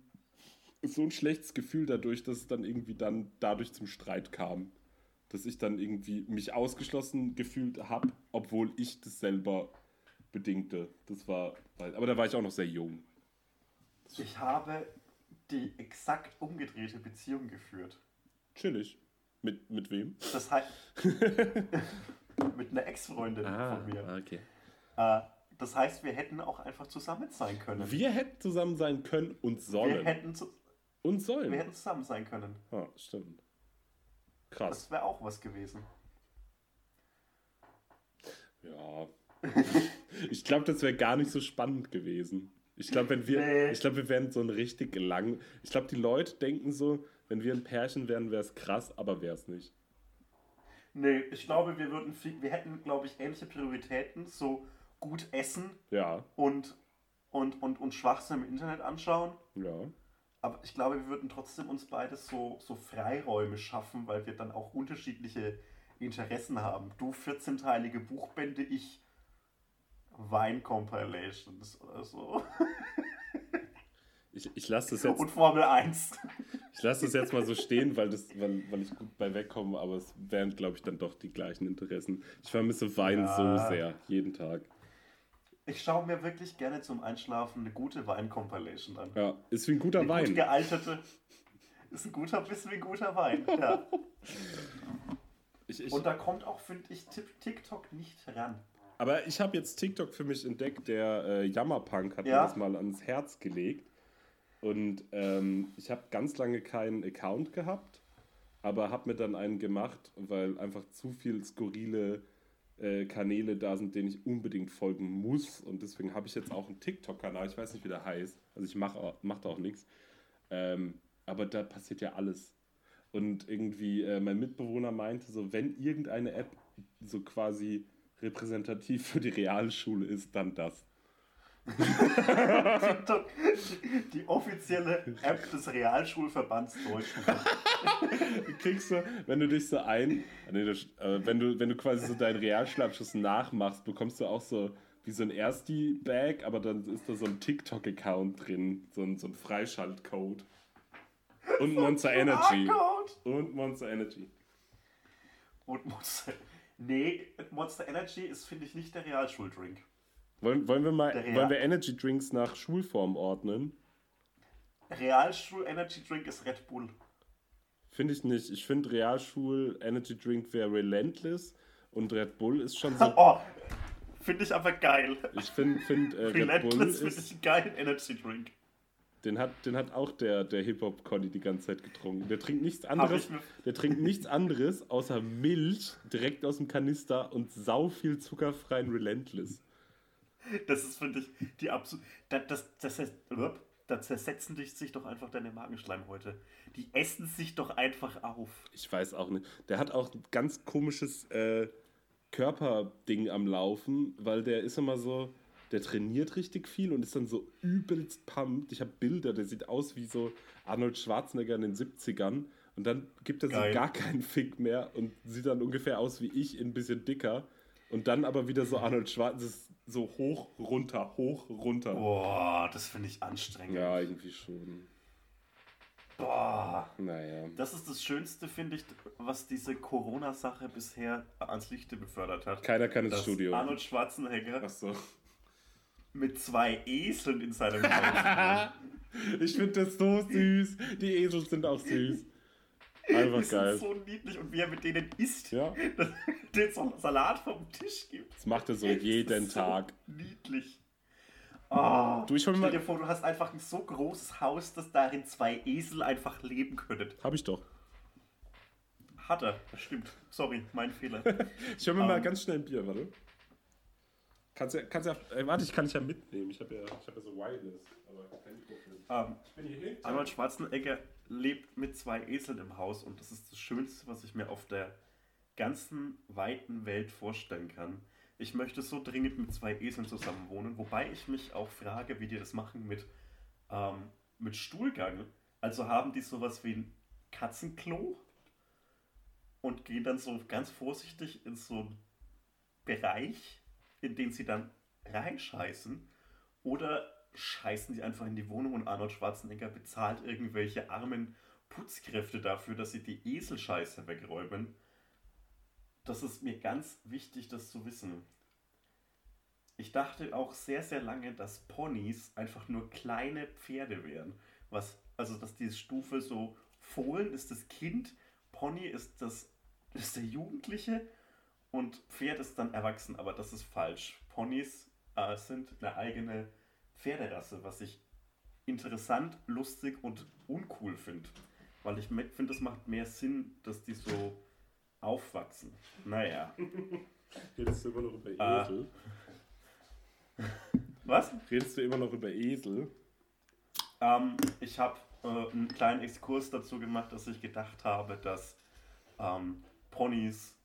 so ein schlechtes Gefühl dadurch, dass es dann irgendwie dann dadurch zum Streit kam. Dass ich dann irgendwie mich ausgeschlossen gefühlt habe, obwohl ich das selber bedingte. Das war, aber da war ich auch noch sehr jung. Ich habe die exakt umgedrehte Beziehung geführt. Chillig. Mit, mit wem? Das heißt, [laughs] mit einer Ex-Freundin von mir. okay. Äh, das heißt, wir hätten auch einfach zusammen sein können. Wir hätten zusammen sein können und sollen. Wir hätten, zu, und sollen. wir hätten zusammen sein können. Ah, stimmt. Krass. Das wäre auch was gewesen. Ja. [laughs] ich glaube, das wäre gar nicht so spannend gewesen. Ich glaube, wenn wir, Nee. ich glaube, wir wären so ein richtig lang. Ich glaube, die Leute denken so, wenn wir ein Pärchen wären, wäre es krass, aber wäre es nicht. Nee, ich glaube, wir würden viel, wir hätten, glaube ich, ähnliche Prioritäten, so gut essen Ja, und, und, und, und Schwachsinn im Internet anschauen. ja. Aber ich glaube, wir würden trotzdem uns beides so, so Freiräume schaffen, weil wir dann auch unterschiedliche Interessen haben. Du 14-teilige Buchbände, ich Wein-Compilations oder so. Ich, ich lasse das [laughs] jetzt, Und Formel 1. ich lasse das jetzt mal so stehen, weil, das, weil, weil ich gut bei wegkomme, aber es wären, glaube ich, dann doch die gleichen Interessen. Ich vermisse Wein Ja. so sehr, jeden Tag. Ich schaue mir wirklich gerne zum Einschlafen eine gute Wein-Compilation an. Ja, ist wie ein guter Eine gut Wein. gealtete. Ist ein guter, bisschen wie ein guter Wein. Ja. [laughs] Ich, ich, Und da kommt auch, finde ich, Tik- TikTok nicht ran. Aber ich habe jetzt TikTok für mich entdeckt. Der äh, Jammerpunk hat Ja? mir das mal ans Herz gelegt. Und ähm, ich habe ganz lange keinen Account gehabt, aber habe mir dann einen gemacht, weil einfach zu viel skurrile äh, Kanäle da sind, denen ich unbedingt folgen muss. Und deswegen habe ich jetzt auch einen TikTok-Kanal. Ich weiß nicht, wie der heißt. Also ich mache mach da auch nichts. Ähm, aber da passiert ja alles. Und irgendwie äh, mein Mitbewohner meinte so, wenn irgendeine App so quasi repräsentativ für die Realschule ist, dann das. TikTok, [laughs] die, offizielle App des Realschulverbands Deutschland. [laughs] Du kriegst so, wenn du dich so ein, nee, das, äh, wenn du, wenn du quasi so deinen Realschulabschluss nachmachst, bekommst du auch so wie so ein Ersti-Bag, aber dann ist da so ein TikTok-Account drin, so ein, so ein Freischaltcode. Und Monster Energy. Und Monster Energy. Und Monster. Nee, Monster Energy ist, finde ich, nicht der Realschuldrink. Wollen, wollen wir mal Real- wollen wir Energy Drinks nach Schulform ordnen? Realschul Energy Drink ist Red Bull. Finde ich nicht. Ich finde Realschul Energy Drink wäre Relentless und Red Bull ist schon so. [laughs] Oh, finde ich aber geil. Ich finde find, äh, Red Bull Relentless finde ich ist. einen geilen Energy Drink. Den hat, den hat auch der, der Hip-Hop-Conny die ganze Zeit getrunken. Der trinkt nichts anderes. Der trinkt nichts anderes außer Milch direkt aus dem Kanister und sau viel zuckerfreien Relentless. Das ist, finde ich, die absolut. Das, das, das, da zersetzen dich- sich doch einfach deine Magenschleimhäute. Die essen sich doch einfach auf. Ich weiß auch nicht. Der hat auch ein ganz komisches äh, Körperding am Laufen, weil der ist immer so, der trainiert richtig viel und ist dann so übelst pumped. Ich habe Bilder, der sieht aus wie so Arnold Schwarzenegger in den 70ern und dann gibt er so Geil. gar keinen Fick mehr und sieht dann ungefähr aus wie ich, ein bisschen dicker. Und dann aber wieder so Arnold Schwarzenegger, so hoch, runter, hoch, runter. Boah, das finde ich anstrengend. Ja, irgendwie schon. Boah. Naja. Das ist das Schönste, finde ich, was diese Corona-Sache bisher ans Lichte befördert hat. Keiner kann ins Studio. Arnold Schwarzenegger Achso. mit zwei Eseln in seinem [laughs] Haus. Ich finde das so süß. Die Esel sind auch süß. Einfach Die geil. sind so niedlich und wie er mit denen isst. Ja, Dass [laughs] den Salat vom Tisch gibt. das macht er so jeden so Tag. Niedlich. Oh, Du, ich stell mal- dir vor, du hast einfach ein so großes Haus, dass darin zwei Esel einfach leben können. Hab ich doch. Hat er, das stimmt. Sorry, mein Fehler. [laughs] Ich hol mir mal Ähm. ganz schnell ein Bier, warte. Kannst ja, kannst ja, äh, warte, ich kann dich ja mitnehmen. Ich habe ja, ich hab ja so Wireless, aber kein Mikrofon. ähm, Ich bin hier. Arnold Schwarzenegger lebt mit zwei Eseln im Haus und das ist das Schönste, was ich mir auf der ganzen weiten Welt vorstellen kann. Ich möchte so dringend mit zwei Eseln zusammen wohnen, wobei ich mich auch frage, wie die das machen mit, ähm, mit Stuhlgang. Also haben die sowas wie ein Katzenklo und gehen dann so ganz vorsichtig in so einen Bereich, in den sie dann reinscheißen. Oder scheißen die einfach in die Wohnung und Arnold Schwarzenegger bezahlt irgendwelche armen Putzkräfte dafür, dass sie die Eselscheiße wegräumen. Das ist mir ganz wichtig, das zu wissen. Ich dachte auch sehr, sehr lange, dass Ponys einfach nur kleine Pferde wären. Was, also, dass die Stufe so Fohlen ist das Kind, Pony ist, das, ist der Jugendliche und Pferd ist dann erwachsen. Aber das ist falsch. Ponys äh, sind eine eigene Pferderasse, was ich interessant, lustig und uncool finde. Weil ich finde, es macht mehr Sinn, dass die so aufwachsen. Naja. [laughs] Redest du immer noch über Ah. Esel? [laughs] Was? Redest du immer noch über Esel? Ähm, ich habe äh, einen kleinen Exkurs dazu gemacht, dass ich gedacht habe, dass ähm, Ponys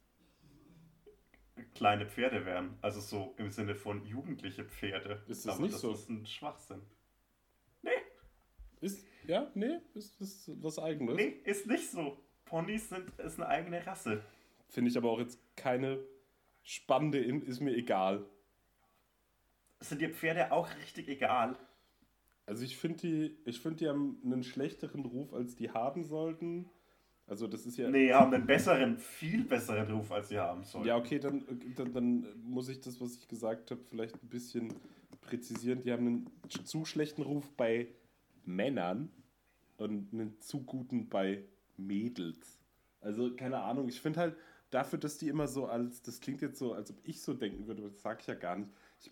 kleine Pferde wären. Also so im Sinne von jugendliche Pferde. Ist das Aber nicht das so? ist ein Schwachsinn. Ist, ja, nee, ist, ist was Eigenes. Nee, ist nicht so. Ponys sind ist eine eigene Rasse. Finde ich aber auch jetzt keine spannende, In ist mir egal. Sind dir Pferde auch richtig egal? Also ich finde die, ich finde die haben einen schlechteren Ruf, als die haben sollten. Also das ist ja. Nee, haben einen besseren, viel besseren Ruf, als sie haben sollen. Ja, okay, dann, dann, dann muss ich das, was ich gesagt habe, vielleicht ein bisschen präzisieren. Die haben einen zu schlechten Ruf bei Männern und einen zu guten bei Mädels. Also, keine Ahnung, ich finde halt dafür, dass die immer so als, das klingt jetzt so, als ob ich so denken würde, aber das sage ich ja gar nicht. Ich,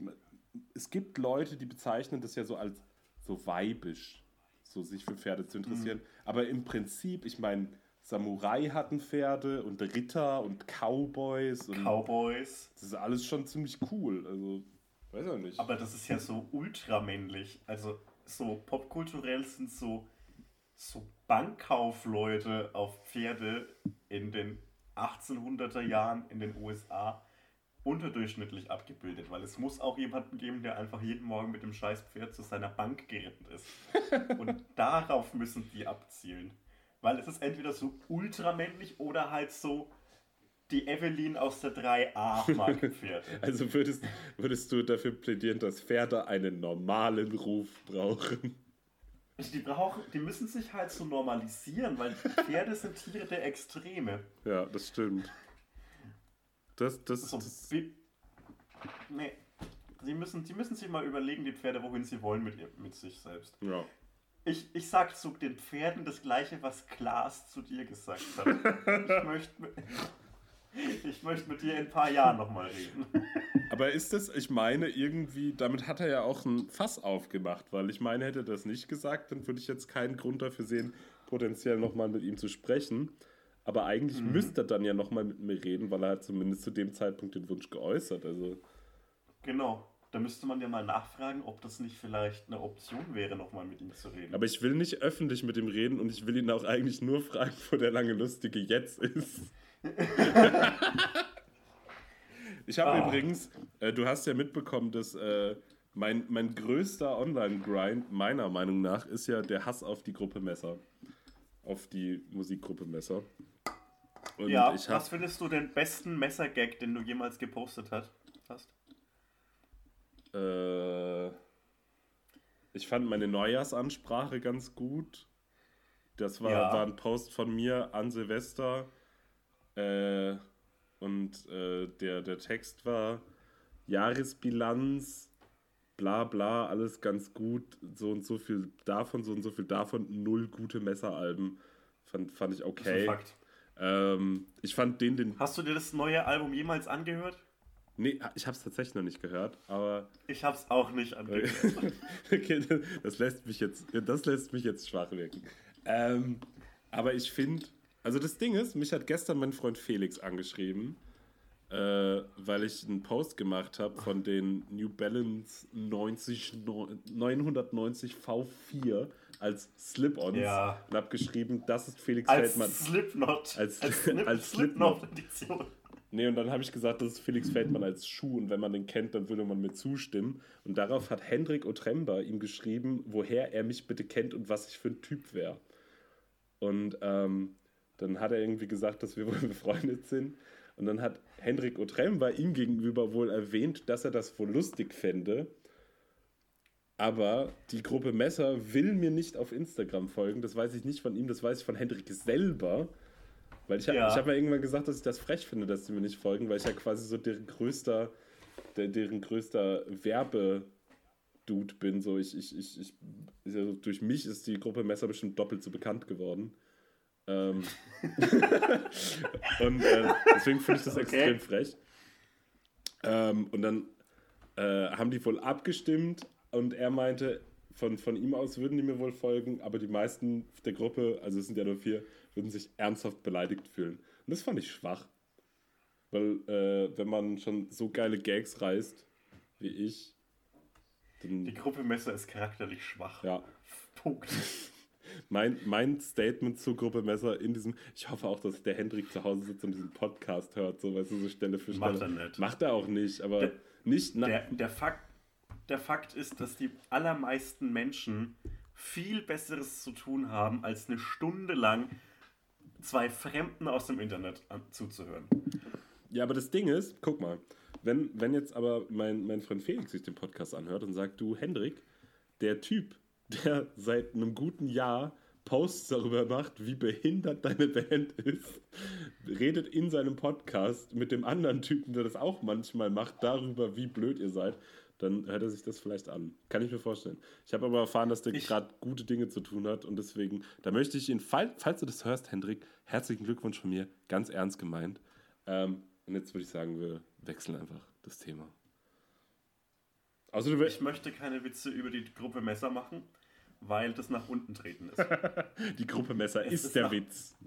es gibt Leute, die bezeichnen das ja so als so weibisch, so sich für Pferde zu interessieren. Aber im Prinzip, ich meine, Samurai hatten Pferde und Ritter und Cowboys und Cowboys. das ist alles schon ziemlich cool. Also, weiß ich nicht. Aber das ist ja so ultramännlich. Also so popkulturell sind so, so Bankkaufleute auf Pferde in den 1800er Jahren in den USA unterdurchschnittlich abgebildet, weil es muss auch jemanden geben, der einfach jeden Morgen mit dem Scheißpferd zu seiner Bank geritten ist. [laughs] Und darauf müssen die abzielen. Weil es ist entweder so ultramännlich oder halt so die Evelyn aus der 3A-Marke-Pferde. [laughs] Also würdest, würdest du dafür plädieren, dass Pferde einen normalen Ruf brauchen? Die brauchen, die müssen sich halt so normalisieren, weil Pferde sind Tiere der Extreme. Ja, das stimmt. Das, das, So, das, nee. Sie müssen, die müssen sich mal überlegen, die Pferde, wohin sie wollen mit, ihr- mit sich selbst. ja. Ich, ich sag zu den Pferden das gleiche, was Klaas zu dir gesagt hat. Ich möchte mit, ich möchte mit dir in ein paar Jahren nochmal reden. Aber ist das, ich meine, irgendwie, damit hat er ja auch ein Fass aufgemacht, weil ich meine, hätte er das nicht gesagt, dann würde ich jetzt keinen Grund dafür sehen, potenziell nochmal mit ihm zu sprechen. Aber eigentlich Mhm. müsste er dann ja nochmal mit mir reden, weil er hat zumindest zu dem Zeitpunkt den Wunsch geäußert. Also, Genau. Da müsste man ja mal nachfragen, ob das nicht vielleicht eine Option wäre, nochmal mit ihm zu reden. aber ich will nicht öffentlich mit ihm reden und ich will ihn auch eigentlich nur fragen, wo der lange Lustige jetzt ist. [laughs] ich habe Ah. übrigens, äh, du hast ja mitbekommen, dass äh, mein, mein größter Online-Grind meiner Meinung nach ist ja der Hass auf die Gruppe Messer. Auf die Musikgruppe Messer. Und ja, was findest du den besten Messergag, den du jemals gepostet hat- hast? Äh, ich fand meine Neujahrsansprache ganz gut. Das war, Ja. war ein Post von mir an Silvester. Äh, und äh, der, der Text war Jahresbilanz, bla bla, alles ganz gut. So und so viel davon, so und so viel davon, null gute Messeralben. Fand, fand ich Das ist ein okay. Fakt. Ähm, ich fand den, den. Hast du dir das neue Album jemals angehört? Nee, ich habe es tatsächlich noch nicht gehört, aber. Ich hab's auch nicht angehört. okay, [laughs] das lässt mich jetzt, das lässt mich jetzt schwach wirken. Ähm, aber ich finde, also das Ding ist, mich hat gestern mein Freund Felix angeschrieben, äh, weil ich einen Post gemacht habe von den New Balance 90, 990 V4 als Slip-Ons Ja. und habe geschrieben, das ist Felix Als Feldmann. Slipknot. Als- Slip- [laughs] als Slipknot-Edition. Nee, und dann habe ich gesagt, das ist Felix Feldmann als Schuh und wenn man den kennt, dann würde man mir zustimmen. Und darauf hat Hendrik Otremba ihm geschrieben, woher er mich bitte kennt und was ich für ein Typ wäre. Und ähm, dann hat er irgendwie gesagt, dass wir wohl [laughs] befreundet sind. Und dann hat Hendrik Otremba ihm gegenüber wohl erwähnt, dass er das wohl lustig fände. Aber die Gruppe Messer will mir nicht auf Instagram folgen. Das weiß ich nicht von ihm, das weiß ich von Hendrik selber. Weil ich, Ja. ich habe ja irgendwann gesagt, dass ich das frech finde, dass sie mir nicht folgen, weil ich ja quasi so deren größter, der, deren größter Werbe-Dude bin. So ich, ich, ich, ich, also durch mich ist die Gruppe Messer bestimmt doppelt so bekannt geworden. Ähm, [laughs] und äh, deswegen finde ich das Okay. extrem frech. Ähm, und dann äh, haben die wohl abgestimmt und er meinte, von, von ihm aus würden die mir wohl folgen, aber die meisten der Gruppe, also es sind ja nur vier, würden sich ernsthaft beleidigt fühlen. Und das fand ich schwach. Weil, äh, wenn man schon so geile Gags reißt wie ich, dann. Die Gruppe Messer ist charakterlich schwach. Ja. Punkt. [laughs] Mein, mein Statement zur Gruppe Messer in diesem, ich hoffe auch, dass der Hendrik zu Hause sitzt und diesen Podcast hört, so weißt du, so Stelle für Stelle. Macht er nicht. Macht er auch nicht, aber Der- nicht nach. Der, der, Fakt, der Fakt ist, dass die allermeisten Menschen viel Besseres zu tun haben, als eine Stunde lang zwei Fremden aus dem Internet an, zuzuhören. Ja, aber das Ding ist, guck mal, wenn, wenn jetzt aber mein, mein Freund Felix sich den Podcast anhört und sagt, du Hendrik, der Typ, der seit einem guten Jahr Posts darüber macht, wie behindert deine Band ist, redet in seinem Podcast mit dem anderen Typen, der das auch manchmal macht, darüber, wie blöd ihr seid, dann hört er sich das vielleicht an. Kann ich mir vorstellen. Ich habe aber erfahren, dass der gerade gute Dinge zu tun hat und deswegen, da möchte ich ihn, fall, falls du das hörst, Hendrik, herzlichen Glückwunsch von mir, ganz ernst gemeint. Ähm, und jetzt würde ich sagen, wir wechseln einfach das Thema. Also du Ich möchte keine Witze über die Gruppe Messer machen, weil das nach unten treten ist. [laughs] die Gruppe Messer Es ist ist der Witz. [laughs]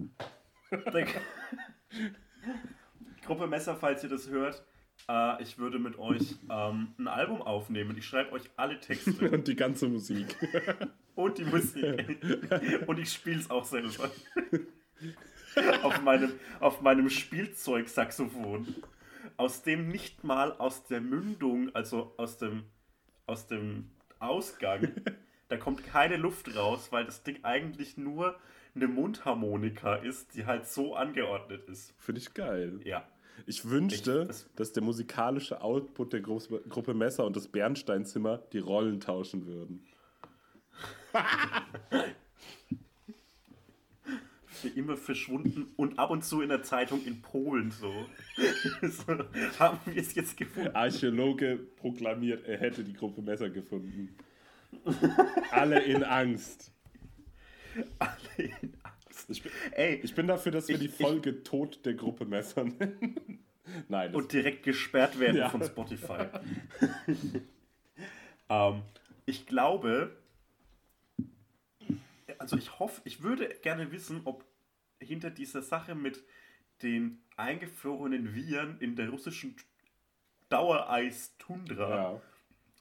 [laughs] Gruppe Messer, falls ihr das hört, äh, ich würde mit euch ähm, ein Album aufnehmen. Ich schreibe euch alle Texte [laughs] Und die ganze Musik. [laughs] und die Musik. [laughs] und ich spiele es auch selber. auf, meinem, auf meinem Spielzeugsaxophon. Aus dem nicht mal aus der Mündung, also aus dem, aus dem Ausgang, da kommt keine Luft raus, weil das Ding eigentlich nur eine Mundharmonika ist, die halt so angeordnet ist. Finde ich geil. Ja. Ich wünschte, Ich- das- dass der musikalische Output der Gru Gruppe Messer und das Bernsteinzimmer die Rollen tauschen würden. [laughs] für immer verschwunden und ab und zu in der Zeitung in Polen so. [laughs] so haben wir es jetzt gefunden. Archäologe proklamiert, er hätte die Gruppe Messer gefunden. Alle in Angst. [laughs] Alle in Angst. Ich bin, Ey, ich bin dafür, dass wir Ich- die Folge Tod der Gruppe Messer nennen. [laughs] Nein, und direkt gesperrt werden Ja. von Spotify. [laughs] ähm, ich glaube, also ich hoffe, ich würde gerne wissen, ob hinter dieser Sache mit den eingefrorenen Viren in der russischen Dauereis-Tundra, ja,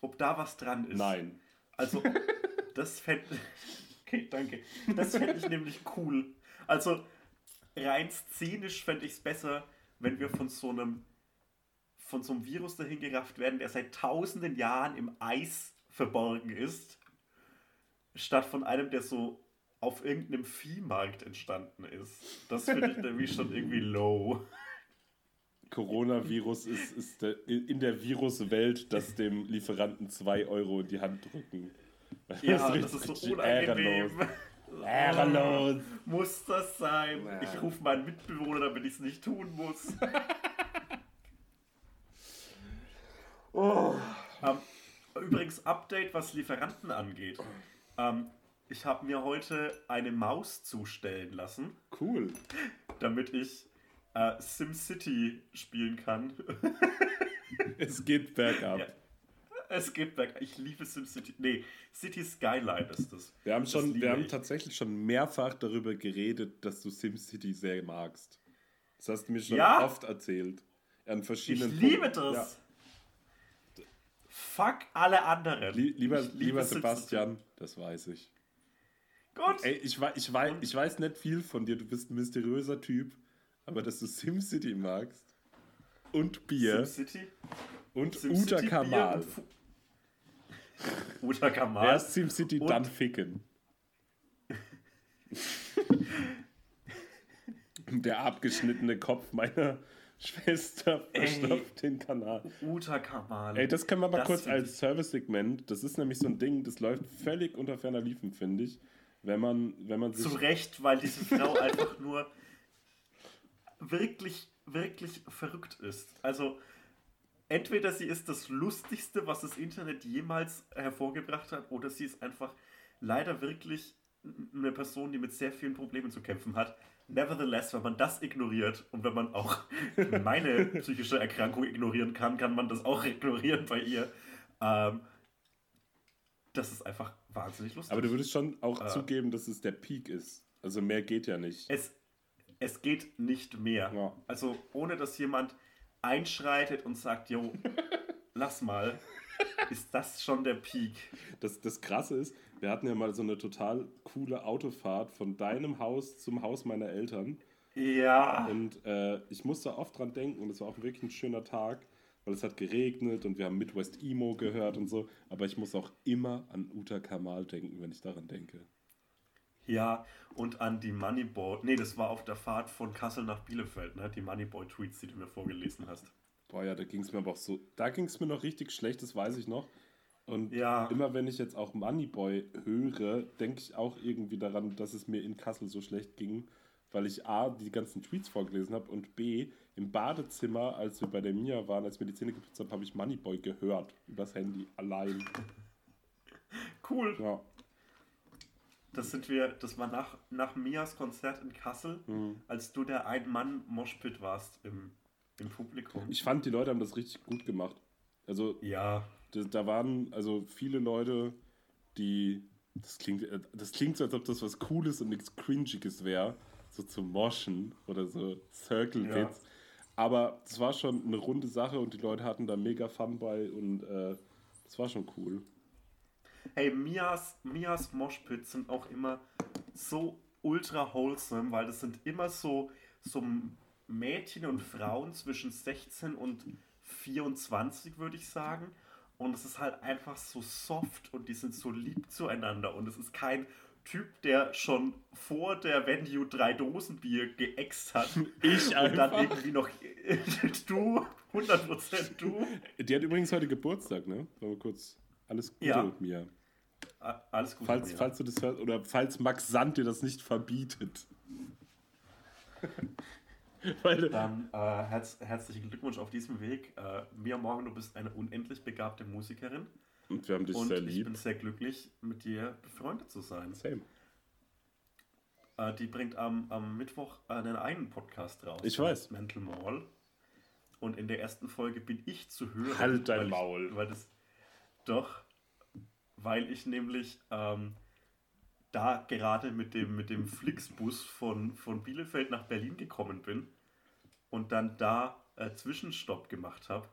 ob da was dran ist. nein. Also, [laughs] das fände okay, danke. Das fände ich nämlich cool. Also, rein szenisch fände ich es besser, wenn wir von so einem von so einem Virus dahin gerafft werden, der seit tausenden Jahren im Eis verborgen ist, statt von einem, der so auf irgendeinem Viehmarkt entstanden ist. Das finde ich nämlich schon irgendwie low. Coronavirus ist, ist der, in der Viruswelt, das dem Lieferanten 2 Euro in die Hand drücken. Ja, ist das ist so unangenehm. ehrenlos. Ehrenlos. Muss das sein? Ja. Ich rufe meinen Mitbewohner, damit ich es nicht tun muss. [laughs] ähm, übrigens, Update, was Lieferanten angeht. Ähm, ich habe mir heute eine Maus zustellen lassen, Cool. damit ich äh, SimCity spielen kann. Es geht bergab. Ja. Es geht weg. Ich liebe SimCity. Nee, City Skyline ist es. Wir haben, Das schon, wir haben ich. tatsächlich schon mehrfach darüber geredet, dass du SimCity sehr magst. Das hast du mir schon Ja? oft erzählt. An Ich verschiedenen liebe Punkten. das. Fuck alle anderen. Ja. Lie lieber, Ich liebe lieber SimCity. Sebastian, das weiß ich. Gut. Ey, ich, ich, weiß, ich weiß nicht viel von dir, du bist ein mysteriöser Typ, aber dass du SimCity magst und Bier SimCity. und SimCity, Uta Bier Kamal. und [laughs] Uta Kamal. Erst SimCity, dann ficken. [laughs] Der abgeschnittene Kopf meiner Schwester Ey. verstopft den Kanal. Uta Kamal. Ey, das können wir mal Das kurz als Service-Segment. Das ist nämlich so ein Ding, das läuft völlig unter ferner Liefen, finde ich. Wenn man, wenn man sich. Zu Recht, weil diese Frau einfach nur wirklich, wirklich verrückt ist. Also, entweder sie ist das Lustigste, was das Internet jemals hervorgebracht hat, oder sie ist einfach leider wirklich eine Person, die mit sehr vielen Problemen zu kämpfen hat. Nevertheless, wenn man das ignoriert und wenn man auch [laughs] meine psychische Erkrankung ignorieren kann, kann man das auch ignorieren bei ihr. Ähm, das ist einfach wahnsinnig lustig. Aber du würdest schon auch Äh. zugeben, dass es der Peak ist. Also mehr geht ja nicht. Es, es geht nicht mehr. Ja. Also ohne dass jemand einschreitet und sagt, jo, [laughs] lass mal, ist das schon der Peak. Das, das Krasse ist, wir hatten ja mal so eine total coole Autofahrt von deinem Haus zum Haus meiner Eltern. Ja. Und äh, ich musste oft dran denken und es war auch wirklich ein schöner Tag, weil es hat geregnet und wir haben Midwest Emo gehört und so. Aber ich muss auch immer an Uta Kamal denken, wenn ich daran denke. Ja, und an die Moneyboy. Nee, das war auf der Fahrt von Kassel nach Bielefeld, ne? Die Moneyboy-Tweets, die du mir vorgelesen hast. Boah, ja, da ging es mir aber auch so. Da ging es mir noch richtig schlecht, das weiß ich noch. Und Ja. immer wenn ich jetzt auch Moneyboy höre, denke ich auch irgendwie daran, dass es mir in Kassel so schlecht ging, weil ich A, die ganzen Tweets vorgelesen habe und B, im Badezimmer, als wir bei der Mia waren, als wir die Zähne geputzt haben, habe ich Moneyboy gehört. Übers Handy, allein. [laughs] Cool. Ja. Das sind wir, das war nach, nach Mias Konzert in Kassel, Mhm. als du der Ein-Mann-Moshpit warst im, im Publikum. Ich fand, die Leute haben das richtig gut gemacht. Also, ja, da, da waren also viele Leute, die. Das klingt, äh, das klingt so, als ob das was Cooles und nichts Cringiges wäre. So zum Moschen oder so Circle Ja. Aber es war schon eine runde Sache und die Leute hatten da mega Fun bei und äh, das war schon cool. Hey, Mias, Mias Moshpits sind auch immer so ultra wholesome, weil das sind immer so, so Mädchen und Frauen zwischen 16 und 24, würde ich sagen. Und es ist halt einfach so soft und die sind so lieb zueinander. Und es ist kein Typ, der schon vor der Venue drei Dosen Bier geäxt hat. [laughs] Ich Und dann einfach. irgendwie noch [laughs] du, 100% du. Die hat übrigens heute Geburtstag, ne? Wollen wir kurz alles Gute Ja. mit mir. Alles gut. Falls, falls du das hörst, oder falls Max Sand dir das nicht verbietet. [laughs] Weil, Dann äh, herz, herzlichen Glückwunsch auf diesem Weg. Äh, Mia Morgan, du bist eine unendlich begabte Musikerin. Und wir haben dich und sehr lieb. Ich bin sehr glücklich, mit dir befreundet zu sein. Same. Äh, die bringt am, am Mittwoch einen eigenen Podcast raus. Ich weiß. Mental Mall. Und in der ersten Folge bin ich zu hören. Halt dein weil Maul. Ich, weil das, doch, weil ich nämlich ähm, da gerade mit dem, mit dem Flixbus von, von Bielefeld nach Berlin gekommen bin und dann da äh, Zwischenstopp gemacht habe.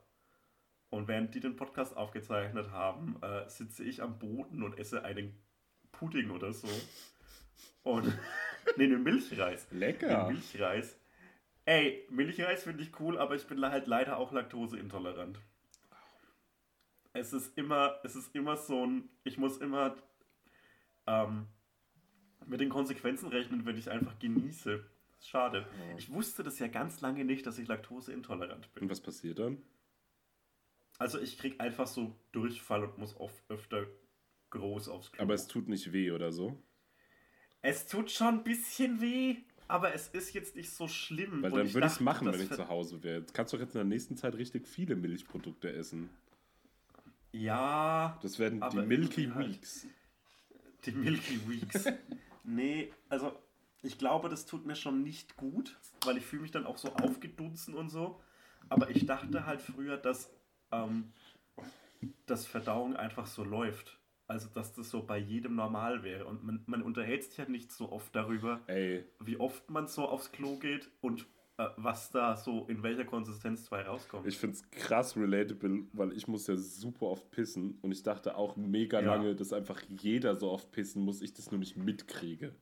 Und während die den Podcast aufgezeichnet haben, äh, sitze ich am Boden und esse einen Pudding oder so. Und [laughs] nee, ne Milchreis. Lecker. Den Milchreis. Ey, Milchreis finde ich cool, aber ich bin halt leider auch laktoseintolerant. Es ist immer, es ist immer so ein, ich muss immer ähm, mit den Konsequenzen rechnen, wenn ich einfach genieße. Schade. Ich wusste das ja ganz lange nicht, dass ich laktoseintolerant bin. Und was passiert dann? Also ich krieg einfach so Durchfall und muss oft öfter groß aufs Klo. Aber es tut nicht weh oder so? Es tut schon ein bisschen weh, aber es ist jetzt nicht so schlimm. Weil dann würde ich es machen, wenn ich zu Hause wäre. Jetzt kannst du doch jetzt in der nächsten Zeit richtig viele Milchprodukte essen. Ja. Das werden die Milky halt Weeks. Die Milky Weeks. nee, also ich glaube, das tut mir schon nicht gut, weil ich fühle mich dann auch so aufgedunsen und so. Aber ich dachte halt früher, dass, ähm, dass Verdauung einfach so läuft. Also, dass das so bei jedem normal wäre. Und man, man unterhält sich ja nicht so oft darüber, Ey. wie oft man so aufs Klo geht und was da so in welcher Konsistenz zwei rauskommt. Ich finde es krass relatable, weil ich muss ja super oft pissen und ich dachte auch mega ja. lange, dass einfach jeder so oft pissen muss, ich das nur nicht mitkriege.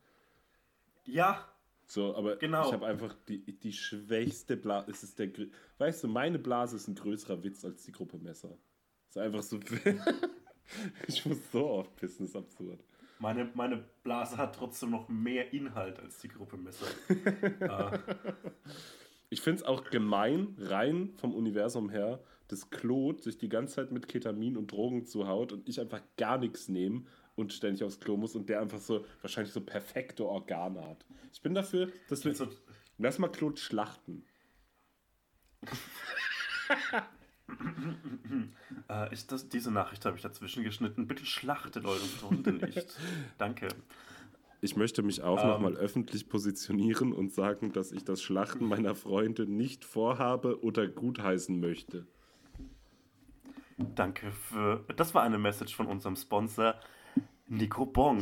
Ja. So, aber genau. ich habe einfach die, die schwächste Blase. Es ist der, weißt du, meine Blase ist ein größerer Witz als die Gruppe Messer. ist einfach so. [laughs] Ich muss so oft pissen, ist absurd. Meine, meine Blase hat trotzdem noch mehr Inhalt als die Gruppe Messer. [laughs] ah. Ich finde es auch gemein, rein vom Universum her, dass Claude sich die ganze Zeit mit Ketamin und Drogen zuhaut und ich einfach gar nichts nehme und ständig aufs Klo muss und der einfach so wahrscheinlich so perfekte Organe hat. Ich bin dafür, dass wir. Lass mal Claude schlachten. [laughs] äh, ist das, diese Nachricht habe ich dazwischen geschnitten. Bitte schlachtet euren Freunde nicht. [laughs] Danke. Ich möchte mich auch ähm, nochmal öffentlich positionieren und sagen, dass ich das Schlachten meiner Freunde nicht vorhabe oder gutheißen möchte. Danke für. Das war eine Message von unserem Sponsor, Nico Bong.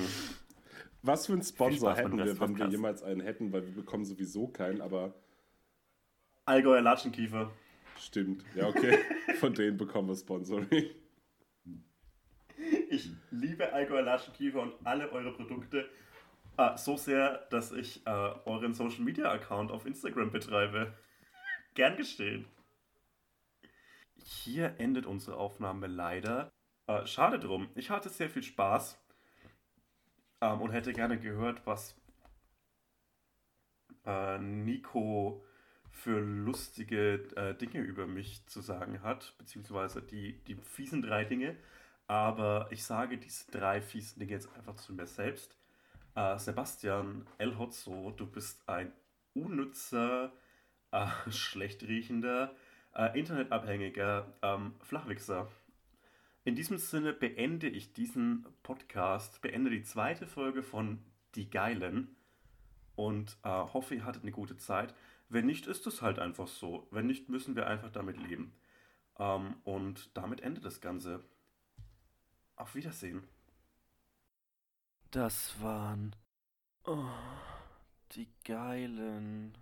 Was für ein Sponsor hätten wir, wenn wir jemals einen hätten, weil wir bekommen sowieso keinen, aber. Allgäuer Latschenkiefer. Stimmt, ja, okay. [laughs] Von denen bekommen wir Sponsoring. Ich liebe Allgäuer Laschenkiefer und alle eure Produkte äh, so sehr, dass ich äh, euren Social Media Account auf Instagram betreibe. Gern geschehen. Hier endet unsere Aufnahme leider. Äh, schade drum. Ich hatte sehr viel Spaß ähm, und hätte gerne gehört, was äh, Nico für lustige äh, Dinge über mich zu sagen hat, beziehungsweise die, die fiesen drei Dinge. Aber ich sage diese drei fiesen Dinge jetzt einfach zu mir selbst. Äh, Sebastian El Hotzo, du bist ein unnützer, äh, [laughs] schlecht riechender, äh, internetabhängiger ähm, Flachwichser. In diesem Sinne beende ich diesen Podcast, beende die zweite Folge von Die Geilen und äh, hoffe, ihr hattet eine gute Zeit. Wenn nicht, ist es halt einfach so. Wenn nicht, müssen wir einfach damit leben. Ähm, und damit endet das Ganze. Auf Wiedersehen. Das waren oh, die geilen.